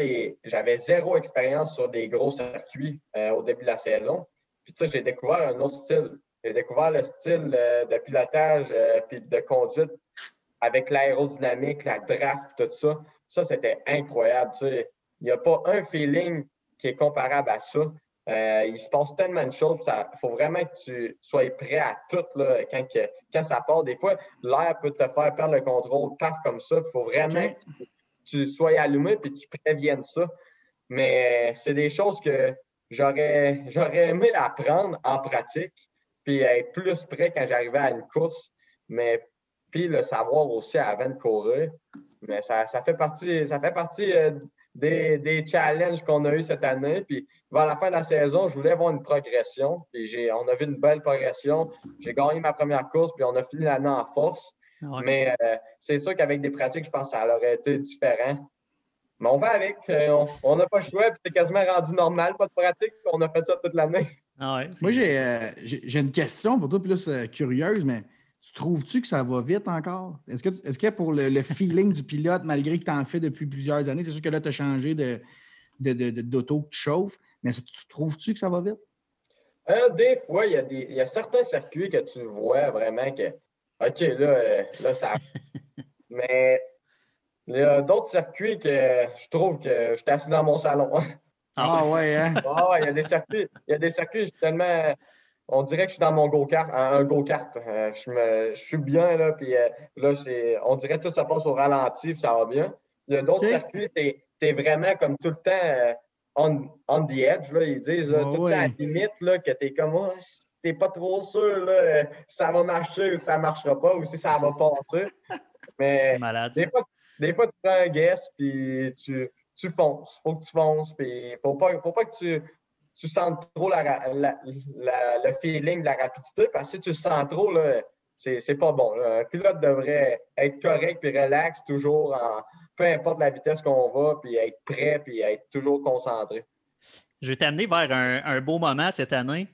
j'avais zéro expérience sur des gros circuits au début de la saison. Puis tu sais, j'ai découvert un autre style. J'ai découvert le style de pilotage puis de conduite avec l'aérodynamique, la draft, tout ça, ça, c'était incroyable. Il n'y a pas un feeling qui est comparable à ça. Euh, il se passe tellement de choses. Il faut vraiment que tu sois prêt à tout là, quand, quand ça part. Des fois, l'air peut te faire perdre le contrôle, paf, comme ça. Il faut vraiment que tu sois allumé et que tu préviennes ça. Mais c'est des choses que j'aurais, j'aurais aimé apprendre en pratique, puis être plus prêt quand j'arrivais à une course. Mais puis le savoir aussi avant de courir. Mais ça, ça fait partie, ça fait partie euh, des, des, challenges qu'on a eu cette année. Puis vers la fin de la saison, je voulais avoir une progression. Puis j'ai, on a vu une belle progression. J'ai gagné ma première course, puis on a fini l'année en force. Mais euh, c'est sûr qu'avec des pratiques, je pense que ça aurait été différent. Mais on va avec. Euh, on n'a pas le choix, puis c'est quasiment rendu normal, pas de pratique, on a fait ça toute l'année. Ah Moi, j'ai, une question pour toi, plus curieuse, mais trouves-tu que ça va vite encore? Est-ce que, est que pour le, feeling du pilote, malgré que tu en fais depuis plusieurs années, c'est sûr que là, tu as changé de, d'auto que tu chauffes, mais tu trouves-tu que ça va vite? Euh, des fois, il y, a des, y a certains circuits que tu vois vraiment que, OK, là, euh, là ça. mais il y a d'autres circuits que je trouve que je suis assis dans mon salon. Ah, ouais, hein? Ah, il y a des circuits, il y a des circuits, tellement on dirait que je suis dans mon go-kart, un go-kart. Euh, je, suis bien, là, puis euh, là, on dirait que tout ça passe au ralenti, puis ça va bien. Il y a d'autres circuits, tu es, vraiment comme tout le temps euh, on, the edge, là, ils disent, tout le temps à la limite, là, que tu es comme, oh, t'es pas trop sûr, là, si ça va marcher ou si ça marchera pas, ou si ça va passer. Mais des fois, des fois, tu prends un guess, puis tu, tu fonces. Faut que tu fonces, puis faut pas, faut pas que tu tu sens trop le feeling de la rapidité, parce que si tu sens trop, c'est pas bon. Un pilote devrait être correct puis relax toujours, en, peu importe la vitesse qu'on va, puis être prêt, puis être toujours concentré. Je vais t'amener vers un, beau moment cette année.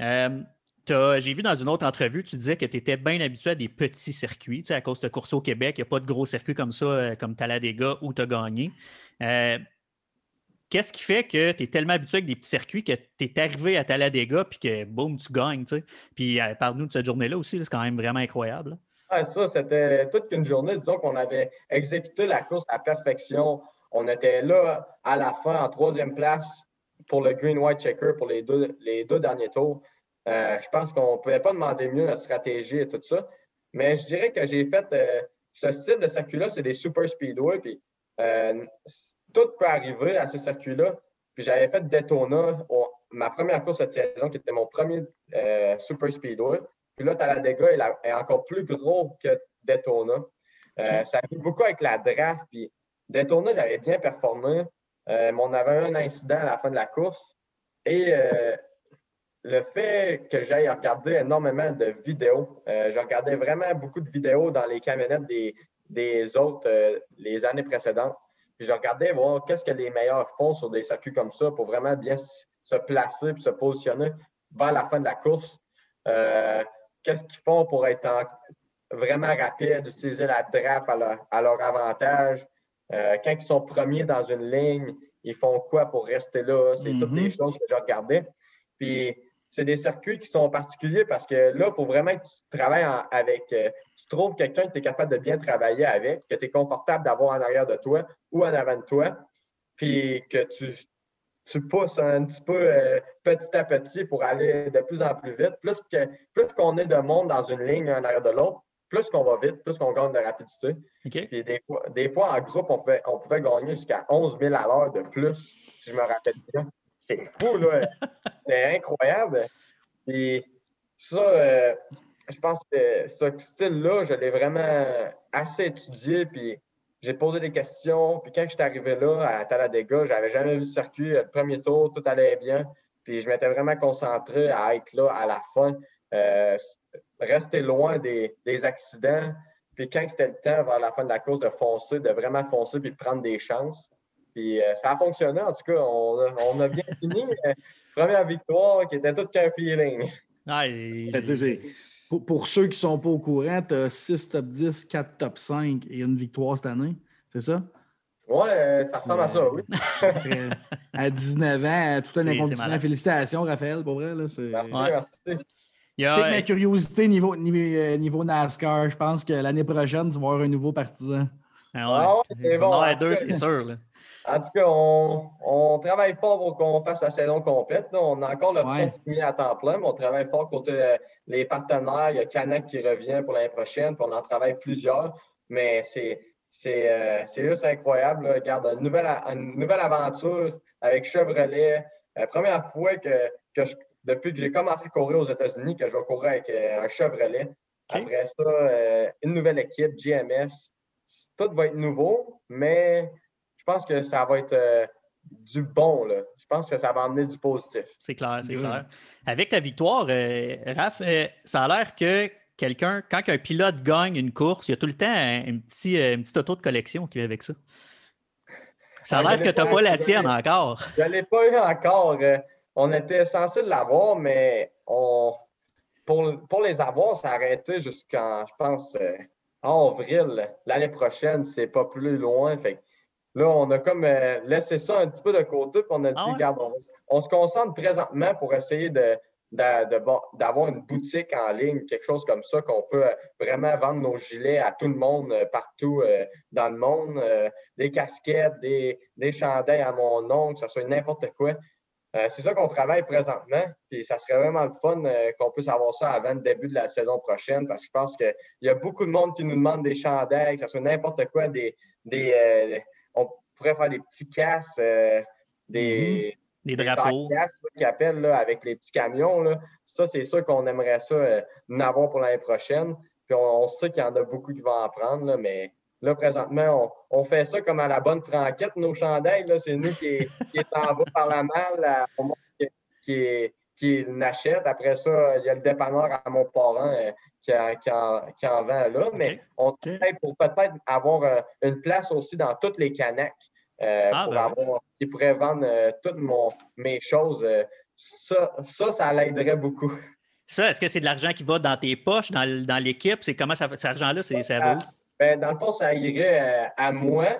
Euh, j'ai vu dans une autre entrevue, tu disais que tu étais bien habitué à des petits circuits. à cause de course au Québec, il n'y a pas de gros circuits comme ça, euh, comme Talladega, où tu as gagné. Euh, Qu'est-ce qui fait que tu es tellement habitué avec des petits circuits que tu es arrivé à Talladega puis que boum, tu gagnes, tu sais? Puis euh, parle-nous de cette journée-là aussi, c'est quand même vraiment incroyable. ça, c'était toute une journée. Disons qu'on avait exécuté la course à perfection. On était là à la fin en troisième place pour le Green White Checker pour les deux, derniers tours. Euh, je pense qu'on ne pouvait pas demander mieux la stratégie et tout ça. Mais je dirais que j'ai fait euh, ce style de circuit-là, c'est des super speedway. Tout peut arriver à ce circuit-là. Puis j'avais fait Daytona, ma première course cette saison, qui était mon premier euh, Super Speedway. Puis là, Talladega est, est encore plus gros que Daytona. Euh, ça joue beaucoup avec la draft. Puis Daytona, j'avais bien performé. Euh, mais on avait un incident à la fin de la course. Et le fait que j'aille regarder énormément de vidéos, je regardais vraiment beaucoup de vidéos dans les camionnettes des, des autres les années précédentes. Puis je regardais voir qu'est-ce que les meilleurs font sur des circuits comme ça pour vraiment bien se placer et se positionner vers la fin de la course. Euh, qu'est-ce qu'ils font pour être vraiment rapide, utiliser la drape à leur, avantage? Euh, quand ils sont premiers dans une ligne, ils font quoi pour rester là? C'est toutes des mm-hmm. choses que je regardais. Puis c'est des circuits qui sont particuliers parce que là, il faut vraiment que tu travailles avec, euh, tu trouves quelqu'un que tu es capable de bien travailler avec, que tu es confortable d'avoir en arrière de toi ou en avant de toi, puis que tu, tu pousses un petit peu euh, petit à petit pour aller de plus en plus vite. Plus que plus qu'on est de monde dans une ligne en arrière de l'autre, plus qu'on va vite, plus qu'on gagne de rapidité. Puis des fois, des fois, en groupe, on, fait, on pouvait gagner jusqu'à 11 000 à l'heure de plus, si je me rappelle bien. C'est fou, là. C'est incroyable. Puis ça, euh, je pense que ce style-là, je l'ai vraiment assez étudié. Puis j'ai posé des questions. Puis quand je suis arrivé là, à Talladega, j'avais jamais vu le circuit. Le premier tour, tout allait bien. Puis je m'étais vraiment concentré à être là à la fin, euh, rester loin des, des, accidents. Puis quand c'était le temps, vers la fin de la course, de foncer, de vraiment foncer puis de prendre des chances. Puis euh, ça a fonctionné, en tout cas. On, a bien fini. Première victoire qui était toute qu'un feeling. pour, ceux qui ne sont pas au courant, tu as 6 top 10, 4 top 5 et une victoire cette année. C'est ça? Oui, euh, ça ressemble à ça, oui. à 19 ans, tout un inconditionnel. Félicitations, Raphaël, pour vrai. Là, merci, merci. Y a, ma curiosité niveau, niveau, niveau NASCAR. Je pense que l'année prochaine, tu vas avoir un nouveau partisan. Ah ouais, c'est bon. deux, c'est sûr. Là. En tout cas, on, travaille fort pour qu'on fasse la saison complète. On a encore l'option de signer à temps plein, mais on travaille fort côté euh, les partenaires. Il y a Canac qui revient pour l'année prochaine, puis on en travaille plusieurs. Mais c'est euh, juste incroyable. Regarde, une nouvelle, une nouvelle aventure avec Chevrolet. La première fois que, depuis que j'ai commencé à courir aux États-Unis, que je vais courir avec euh, un Chevrolet. Après ça, une nouvelle équipe, GMS. Tout va être nouveau, mais pense que ça va être euh, du bon. Là. Je pense que ça va amener du positif. C'est clair, c'est clair. Avec ta victoire, euh, Raph, euh, ça a l'air que quelqu'un, quand un pilote gagne une course, il y a tout le temps un, petit, une petite auto de collection qui vient avec ça. Ça a l'air que tu n'as pas la tienne encore. Je ne l'ai pas eu encore. on était censé l'avoir, mais on, pour, pour, les avoir, ça a arrêté jusqu'en, je pense, en avril. L'année prochaine, c'est pas plus loin. Fait Là, on a comme euh, laissé ça un petit peu de côté, puis on a dit, ah regarde, on, se concentre présentement pour essayer de, d'avoir une boutique en ligne, quelque chose comme ça, qu'on peut euh, vraiment vendre nos gilets à tout le monde, euh, partout dans le monde, des casquettes, des, des chandails à mon nom, que ce soit n'importe quoi. c'est ça qu'on travaille présentement, puis ça serait vraiment le fun qu'on puisse avoir ça avant le début de la saison prochaine, parce que je pense qu'il y a beaucoup de monde qui nous demande des chandails, que ce soit n'importe quoi, des, des on pourrait faire des petits casses, euh, des, mhm. des, drapeaux. qui appellent avec les petits camions. Là. Ça, c'est sûr qu'on aimerait ça euh, en avoir pour l'année prochaine. Puis on, sait qu'il y en a beaucoup qui vont en prendre, mais là, présentement, on, fait ça comme à la bonne franquette, nos chandails. C'est nous qui, qui est en bas par la malle au monde qui, qui, l'achète. Après ça, il y a le dépanneur à mon parent euh, qui, en, vend là, mais on travaille pour peut-être avoir euh, une place aussi dans toutes les canaques euh, ah, pour ben avoir, qui pourrait vendre toutes mes choses. ça, ça, ça l'aiderait beaucoup. Ça, est-ce que c'est de l'argent qui va dans tes poches, dans, l'équipe? C'est comment ça, cet argent-là, ça va où? Ben, dans le fond, ça irait à moi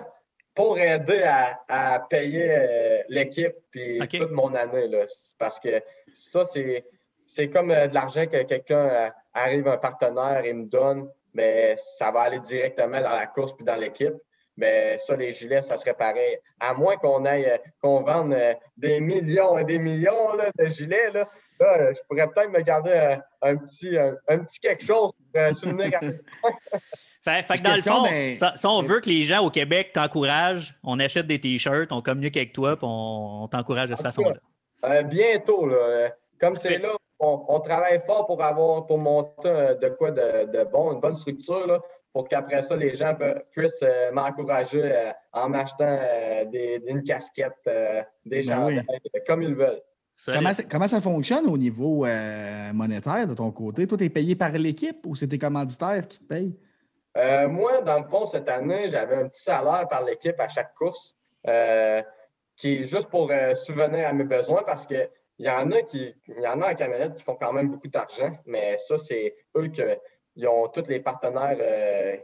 pour aider à, payer l'équipe puis toute mon année. Là. Parce que ça, c'est c'est comme euh, de l'argent que quelqu'un euh, arrive, un partenaire et me donne, mais ça va aller directement dans la course puis dans l'équipe. Mais ça, les gilets, ça serait pareil. À moins qu'on aille, euh, qu'on vende des millions et des millions de gilets, là, je pourrais peut-être me garder un, petit, un, petit quelque chose pour souvenir. fait, fait que dans le fond, si on veut que les gens au Québec t'encouragent, on achète des t-shirts, on communique avec toi, puis on, t'encourage de cette façon-là. bientôt, là. Comme c'est là, on, travaille fort pour avoir, pour monter euh, de quoi de, bon, une bonne structure, là, pour qu'après ça, les gens puissent euh, m'encourager euh, en m'achetant des, une casquette, des ben comme ils veulent. Comment, ça fonctionne au niveau monétaire de ton côté? Toi, tu es payé par l'équipe ou c'est tes commanditaires qui te payent? Moi, dans le fond, cette année, j'avais un petit salaire par l'équipe à chaque course qui est juste pour souvenir à mes besoins parce que il y en a qui, il y en a en camionnette qui font quand même beaucoup d'argent, mais ça, c'est eux qui ont tous les partenaires euh,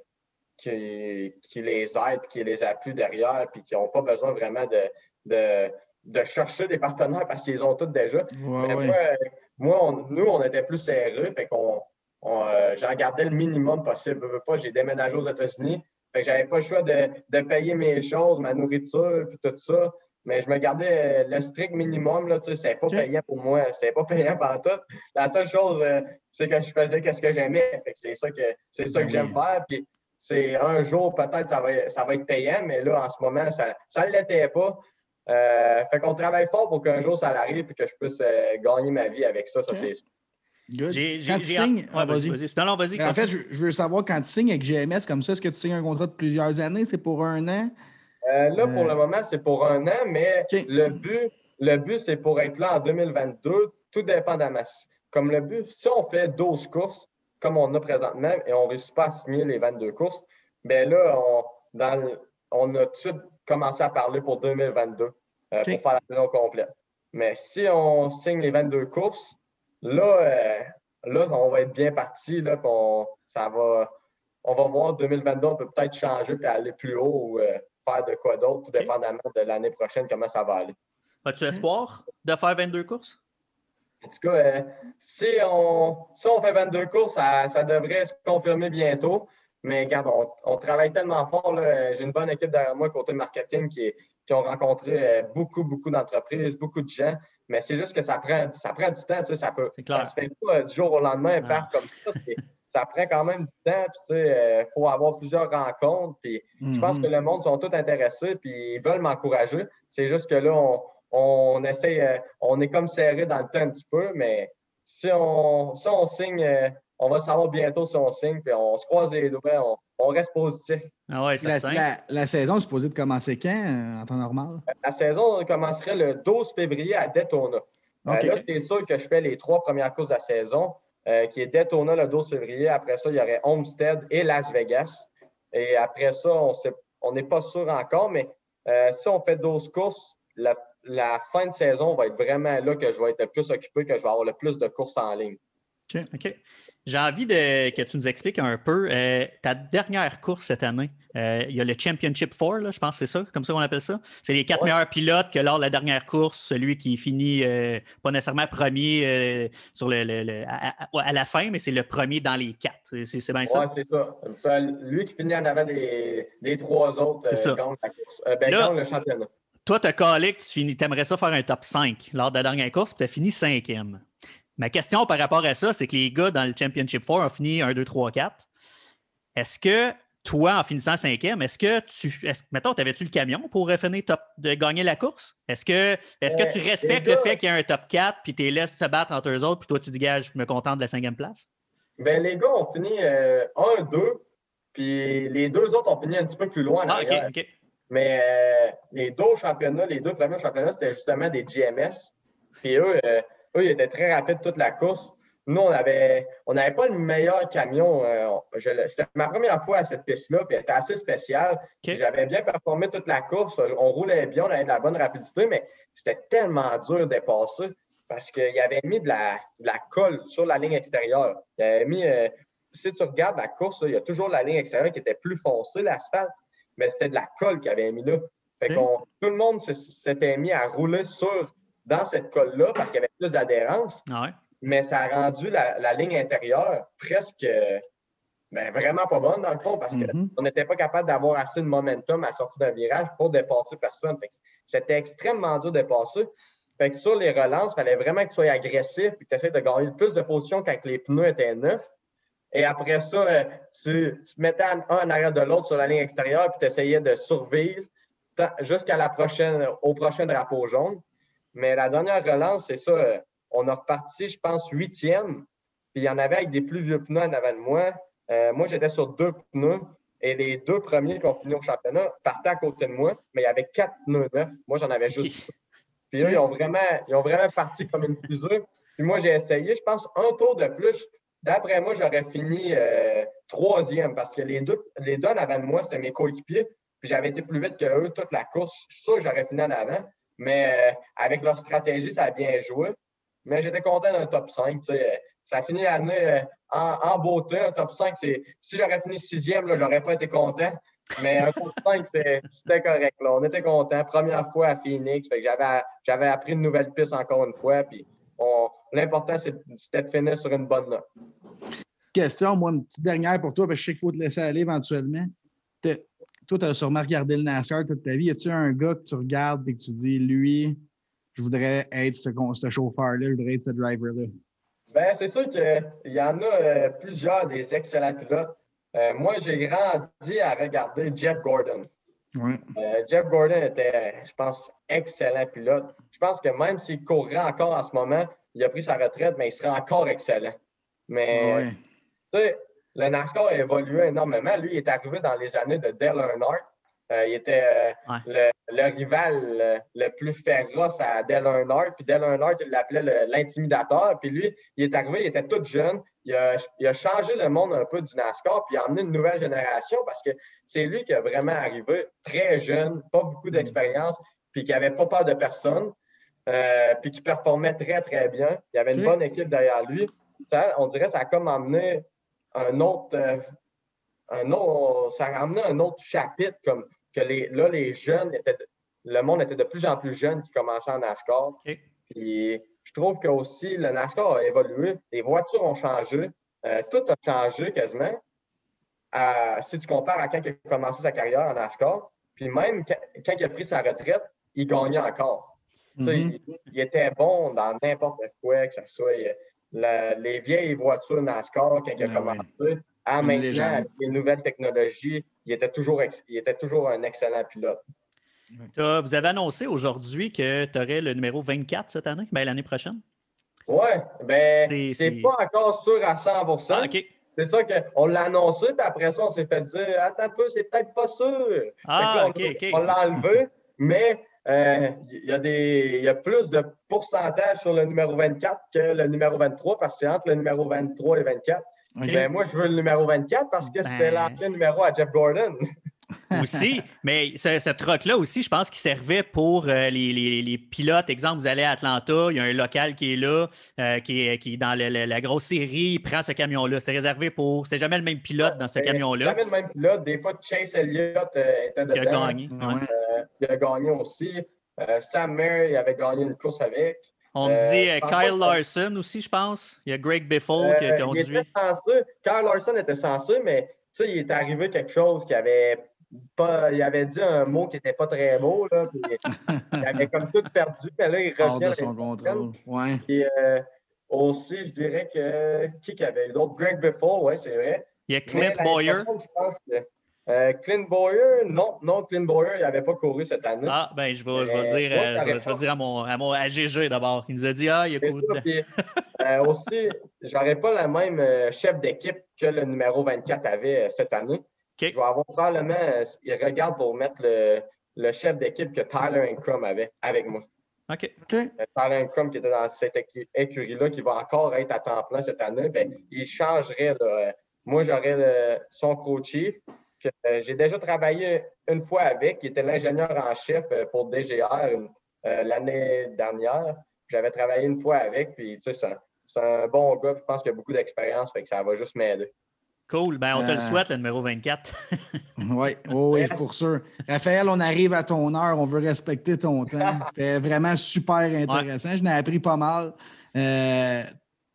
qui, qui, les aident, qui les appuient derrière, puis qui n'ont pas besoin vraiment de, de, chercher des partenaires parce qu'ils ont tous déjà. mais moi, nous, on était plus serrés, fait qu'on euh, j'en gardais le minimum possible. Je veux pas, j'ai déménagé aux États-Unis, fait que j'avais pas le choix de, de, payer mes choses, ma nourriture, puis tout ça mais je me gardais euh, le strict minimum, là, tu sais, pas payant pour moi, c'est pas payant par tout. La seule chose, euh, c'est que je faisais ce que j'aimais. c'est ça que c'est ça que ben j'aime faire. Puis c'est un jour, peut-être, ça va, ça va être payant, mais là, en ce moment, ça ne l'était pas. Euh, fait qu'on travaille fort pour qu'un jour ça arrive et que je puisse gagner ma vie avec ça, ça c'est sûr. Quand tu signes, vas-y. vas-y. en fait, je, je, veux savoir quand tu signes avec GMS comme ça, est-ce que tu signes un contrat de plusieurs années? C'est pour un an? Euh, là, pour le moment, c'est pour un an, mais le but, le but c'est pour être là en 2022, tout dépendamment. Comme le but, si on fait 12 courses, comme on a présentement, et on ne réussit pas à signer les 22 courses, bien là, on, dans on a tout de suite commencé à parler pour 2022 euh, pour faire la saison complète. Mais si on signe les 22 courses, là, euh, là on va être bien parti. Là, on, ça va, on va voir 2022, on peut peut-être changer et aller plus haut faire de quoi d'autre, tout dépendamment de l'année prochaine, comment ça va aller. As-tu espoir de faire 22 courses? En tout cas, euh, si, on, on fait 22 courses, ça, devrait se confirmer bientôt. Mais regarde, on, travaille tellement fort. J'ai une bonne équipe derrière moi côté marketing qui, qui ont rencontré euh, beaucoup, beaucoup d'entreprises, beaucoup de gens. Mais c'est juste que ça prend, ça prend du temps. Tu sais, ça peut, ça se fait pas du jour au lendemain, paf, comme ça. ça prend quand même du temps. Il euh, faut avoir plusieurs rencontres. Puis, Je pense que mhm. le monde sont tous intéressés puis ils veulent m'encourager. C'est juste que là, on, on essaie, euh, on est comme serré dans le temps un petit peu, mais si on, si on signe, euh, on va savoir bientôt si on signe, puis on se croise les doigts, on, reste positif. Ah ouais, la, la, saison est supposée de commencer quand en temps normal? La saison commencerait le 12 février à Daytona. là, je sûr que je fais les trois premières courses de la saison. Euh, qui est Daytona le 12 février. Après ça, il y aurait Homestead et Las Vegas. Et après ça, on n'est pas sûr encore, mais euh, si on fait 12 courses, la, fin de saison va être vraiment là que je vais être le plus occupé, que je vais avoir le plus de courses en ligne. OK, OK. J'ai envie de, que tu nous expliques un peu euh, ta dernière course cette année. Euh, il y a le Championship 4, je pense que c'est ça, comme ça qu'on appelle ça. C'est les quatre meilleurs pilotes que lors de la dernière course, celui qui finit euh, pas nécessairement premier sur le, à, la fin, mais c'est le premier dans les quatre. C'est bien ça? Oui, c'est ça. Lui qui finit en avant des, trois autres gagne la course. Ben, gagne le championnat. Toi, tu as calé que tu aimerais ça faire un top 5 lors de la dernière course, puis tu as fini cinquième. Ma question par rapport à ça, c'est que les gars dans le Championship 4 ont fini 1, 2, 3, 4. Est-ce que toi, en finissant cinquième, est-ce que tu. Est mettons, avais-tu le camion pour finir top, de gagner la course? Est-ce que, est que tu euh, respectes le fait qu'il y a un top 4 puis tu les laisses se battre entre eux autres puis toi, tu dis, gars, je me contente de la cinquième place? Ben, les gars ont fini 1, euh, 2, puis les deux autres ont fini un petit peu plus loin. Ah, OK, OK. Mais euh, les deux championnats, les deux premiers championnats, c'était justement des GMS. Puis eux, eux, ils étaient très rapides toute la course. Nous, on avait, on n'avait pas le meilleur camion. Euh, c'était ma première fois à cette piste-là, puis elle était assez spéciale. J'avais bien performé toute la course. On roulait bien, on avait de la bonne rapidité, mais c'était tellement dur de passer parce qu'il avait mis de la, colle sur la ligne extérieure. Il avait mis, euh, si tu regardes la course, il y a toujours la ligne extérieure qui était plus foncée, l'asphalte, mais c'était de la colle qu'il avait mis là. Fait tout le monde s'était mis à rouler sur dans cette colle-là parce qu'il y avait plus d'adhérence. Ah mais ça a rendu la, ligne intérieure presque ben, vraiment pas bonne dans le fond parce qu'on mm-hmm. n'était pas capable d'avoir assez de momentum à sortir d'un virage pour dépasser personne. C'était extrêmement dur de dépasser. Fait que sur les relances, il fallait vraiment que tu sois agressif et que tu essaies de gagner le plus de positions quand les pneus étaient neufs. Et après ça, euh, tu, tu te mettais un en arrière de l'autre sur la ligne extérieure puis tu essayais de survivre jusqu'à la prochaine, au prochain drapeau jaune. Mais la dernière relance, c'est ça. Euh, on a reparti, je pense, huitième. Puis il y en avait avec des plus vieux pneus en avant de moi. Euh, moi, j'étais sur deux pneus. Et les deux premiers qui ont fini au championnat partaient à côté de moi, mais il y avait quatre pneus neufs. Moi, j'en avais juste. Puis eux, ils ont vraiment, ils ont vraiment parti comme une fusée. Puis moi, j'ai essayé, je pense, un tour de plus. D'après moi, j'aurais fini euh, troisième parce que les deux, les deux en avant de moi, c'était mes coéquipiers. Puis j'avais été plus vite qu'eux toute la course. Je suis sûr que j'aurais fini en avant. Mais euh, avec leur stratégie, ça a bien joué. Mais j'étais content d'un top 5. Ça a fini l'année euh, en, beauté. Un top 5, c'est si j'aurais fini sixième, je n'aurais pas été content. Mais un top 5, c'était correct. Là. On était content. Première fois à Phoenix. j'avais appris une nouvelle piste encore une fois. Puis l'important, c'était de finir sur une bonne note. Question, moi, une petite dernière pour toi, je sais qu'il faut te laisser aller éventuellement toi, tu as sûrement regardé le NASCAR toute ta vie. Y a-tu un gars que tu regardes et que tu dis, lui, je voudrais être ce, chauffeur-là, je voudrais être ce driver-là? Bien, c'est sûr qu'il y en a euh, plusieurs des excellents pilotes. Euh, moi, j'ai grandi à regarder Jeff Gordon. Euh, Jeff Gordon était, je pense, excellent pilote. Je pense que même s'il courrait encore en ce moment, il a pris sa retraite, mais il serait encore excellent. Mais, tu sais, le NASCAR a évolué énormément. Lui, il est arrivé dans les années de Dale Earnhardt. Euh, il était euh, le, rival le, plus féroce à Dale Earnhardt. Puis Dale Earnhardt, il l'appelait l'intimidateur. Puis lui, il est arrivé, il était tout jeune. Il a, changé le monde un peu du NASCAR, puis il a amené une nouvelle génération parce que c'est lui qui a vraiment arrivé très jeune, pas beaucoup d'expérience, puis qui n'avait pas peur de personne, euh, puis qui performait très, très bien. Il y avait une bonne équipe derrière lui. Ça, on dirait que ça a comme amené un autre, euh, un autre, ça a amené un autre chapitre, comme que les, là, les jeunes étaient, le monde était de plus en plus jeune qui commençait en NASCAR. Puis je trouve que aussi le NASCAR a évolué, les voitures ont changé, euh, tout a changé quasiment. si tu compares à quand il a commencé sa carrière en NASCAR, puis même quand, il a pris sa retraite, il gagnait encore. Mm-hmm. il, était bon dans n'importe quoi, que ce soit les vieilles voitures NASCAR quand il a commencé, à maintenant, les nouvelles technologies, il était, toujours, il était toujours un excellent pilote. Vous avez annoncé aujourd'hui que tu aurais le numéro 24 cette année, ben, l'année prochaine? Oui, ben, c'est pas encore sûr à 100 ah, C'est ça qu'on l'a annoncé, puis après ça, on s'est fait dire Attends un peu, c'est peut-être pas sûr. Ah, on, l'a enlevé, mais euh, il, y a des, y a plus de pourcentage sur le numéro 24 que le numéro 23 parce que c'est entre le numéro 23 et 24. Ben, moi, je veux le numéro 24 parce que c'est c'était ben. l'ancien numéro à Jeff Gordon. aussi, mais ce, ce truc-là aussi, je pense qu'il servait pour euh, les, pilotes. Exemple, vous allez à Atlanta, il y a un local qui est là, euh, qui, est, qui, dans la grosse série, il prend ce camion-là. C'est réservé pour. C'est jamais le même pilote dans ce camion-là. Jamais le même pilote. Des fois, Chase Elliott euh, était dedans. Il a gagné. il a gagné aussi. Sam Mayer, il avait gagné une course avec. On dit Kyle Larson aussi, je pense. Il y a Greg Biffle qui a conduit. Il était censé. Kyle Larson était censé, mais il est arrivé quelque chose qui avait il avait dit un mot qui n'était pas très beau. Là, il avait comme tout perdu, mais là, il revient. de son contrôle. Ouais. Et euh, aussi, je dirais que qui avait d'autres? Greg Biffle, oui, c'est vrai. Il y a Clint Boyer. Euh, Clint Boyer, non, non, Clint Boyer, il n'avait pas couru cette année. Ah, ben, je vais, je vais dire, euh, je vais, dire à mon, à mon AGG d'abord. Il nous a dit, ah, il a couru. euh, aussi, j'aurais pas le même chef d'équipe que le numéro 24 avait cette année. Je vais avoir probablement, euh, il regarde pour mettre le, chef d'équipe que Tyler Incrum avait avec moi. OK. Euh, Tyler Incrum qui était dans cette écurie-là, qui va encore être à temps plein cette année, ben, il changerait. Euh, moi, j'aurais son co-chief. J'ai déjà travaillé une fois avec, qui était l'ingénieur en chef pour DGR l'année dernière. J'avais travaillé une fois avec, puis tu sais, c'est un, bon gars, je pense qu'il a beaucoup d'expérience, fait que ça va juste m'aider. Cool. Ben, on te le euh, souhaite, le numéro 24. oui, oui, pour sûr. Raphaël, on arrive à ton heure. On veut respecter ton temps. C'était vraiment super intéressant. Je n'ai appris pas mal. Euh,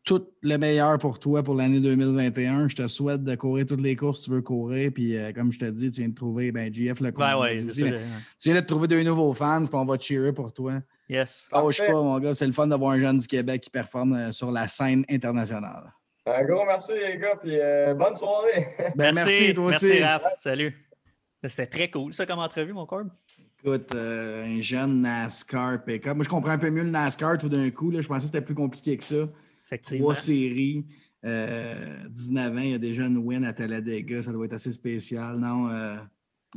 tout le meilleur pour toi pour l'année 2021. Je te souhaite de courir toutes les courses que tu veux courir. Puis, euh, comme je te dis, tu viens de trouver ben, GF le ben ouais, tu, viens de trouver deux nouveaux fans, puis on va cheerer pour toi. Yes. Oh, je sais pas, mon gars. C'est le fun d'avoir un jeune du Québec qui performe sur la scène internationale. Un gros merci, les gars, puis euh, bonne soirée. Ben, merci, toi aussi. Merci, Raph. Salut. C'était très cool, ça, comme entrevue, mon corps. Écoute, euh, un jeune NASCAR pick-up. Moi, je comprends un peu mieux le NASCAR tout d'un coup. Là. Je pensais que c'était plus compliqué que ça. Effectivement. Trois séries. Euh, 19 ans, il y a déjà une win à Talladega. Ça doit être assez spécial, non? Euh...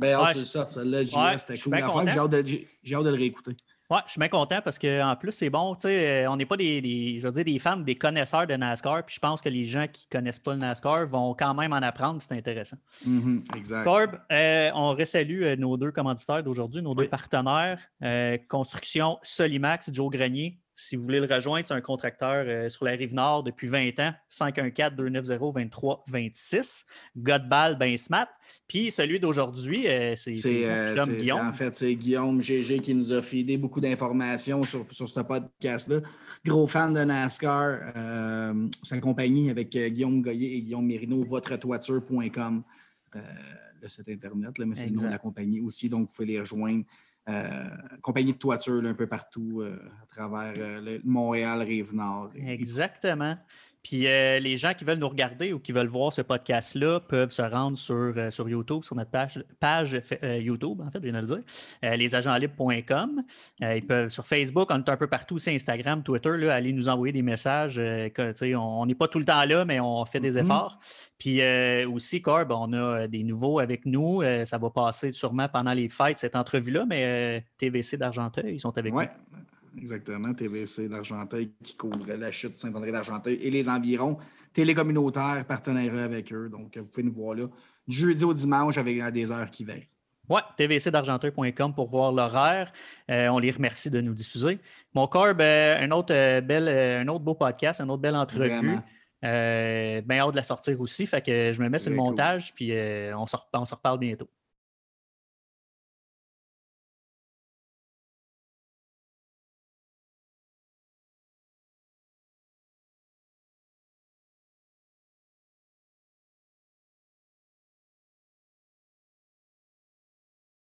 Ben, ouais, tu ça, celle-là, ouais, c'était cool. J'ai hâte, de, le réécouter. Oui, je suis bien content parce qu'en plus, c'est bon. Euh, on n'est pas des, je veux dire, des fans, des connaisseurs de NASCAR. Puis je pense que les gens qui ne connaissent pas le NASCAR vont quand même en apprendre. C'est intéressant. Mm-hmm, exact. Corb, euh, on resalue euh, nos deux commanditaires d'aujourd'hui, nos deux partenaires. Construction Solimax, Joe Grenier, si vous voulez le rejoindre, c'est un contracteur euh, sur la rive nord depuis 20 ans, 514-290-2326. Godball, ben smart. Puis celui d'aujourd'hui, euh, c'est euh, Guillaume. En fait, c'est Guillaume GG qui nous a filé beaucoup d'informations sur, sur ce podcast-là. Gros fan de NASCAR. sa compagnie avec Guillaume Goyer et Guillaume Mérino, votretoiture.com. le site Internet, là, mais c'est le nom de la compagnie aussi, donc vous pouvez les rejoindre. Euh, compagnie de toiture un peu partout euh, à travers euh, Montréal, Rive-Nord. Exactement. Puis les gens qui veulent nous regarder ou qui veulent voir ce podcast-là peuvent se rendre sur, sur YouTube, sur notre page, page YouTube, en fait, je viens de le dire, lesagentlibres.com. ils peuvent sur Facebook, on est un peu partout, c'est Instagram, Twitter, là, allez nous envoyer des messages. on n'est pas tout le temps là, mais on fait des mm-hmm. efforts. Puis euh, aussi, Corb, on a euh, des nouveaux avec nous. Euh, ça va passer sûrement pendant les fêtes, cette entrevue-là, mais TVC d'Argenteuil, ils sont avec ouais, nous. Exactement. TVC d'Argenteuil qui couvre la chute de Saint-André d'Argenteuil et les environs. Télécommunautaire, partenaire avec eux. Donc, vous pouvez nous voir là. Du jeudi au dimanche avec des heures qui veillent. Oui, tvcdargenteuil.com pour voir l'horaire. on les remercie de nous diffuser. Mon Corb, un, autre, bel, un autre beau podcast, une autre belle entrevue. Euh, bien hâte de la sortir aussi. Fait que je me mets sur le montage, puis euh, on se reparle bientôt.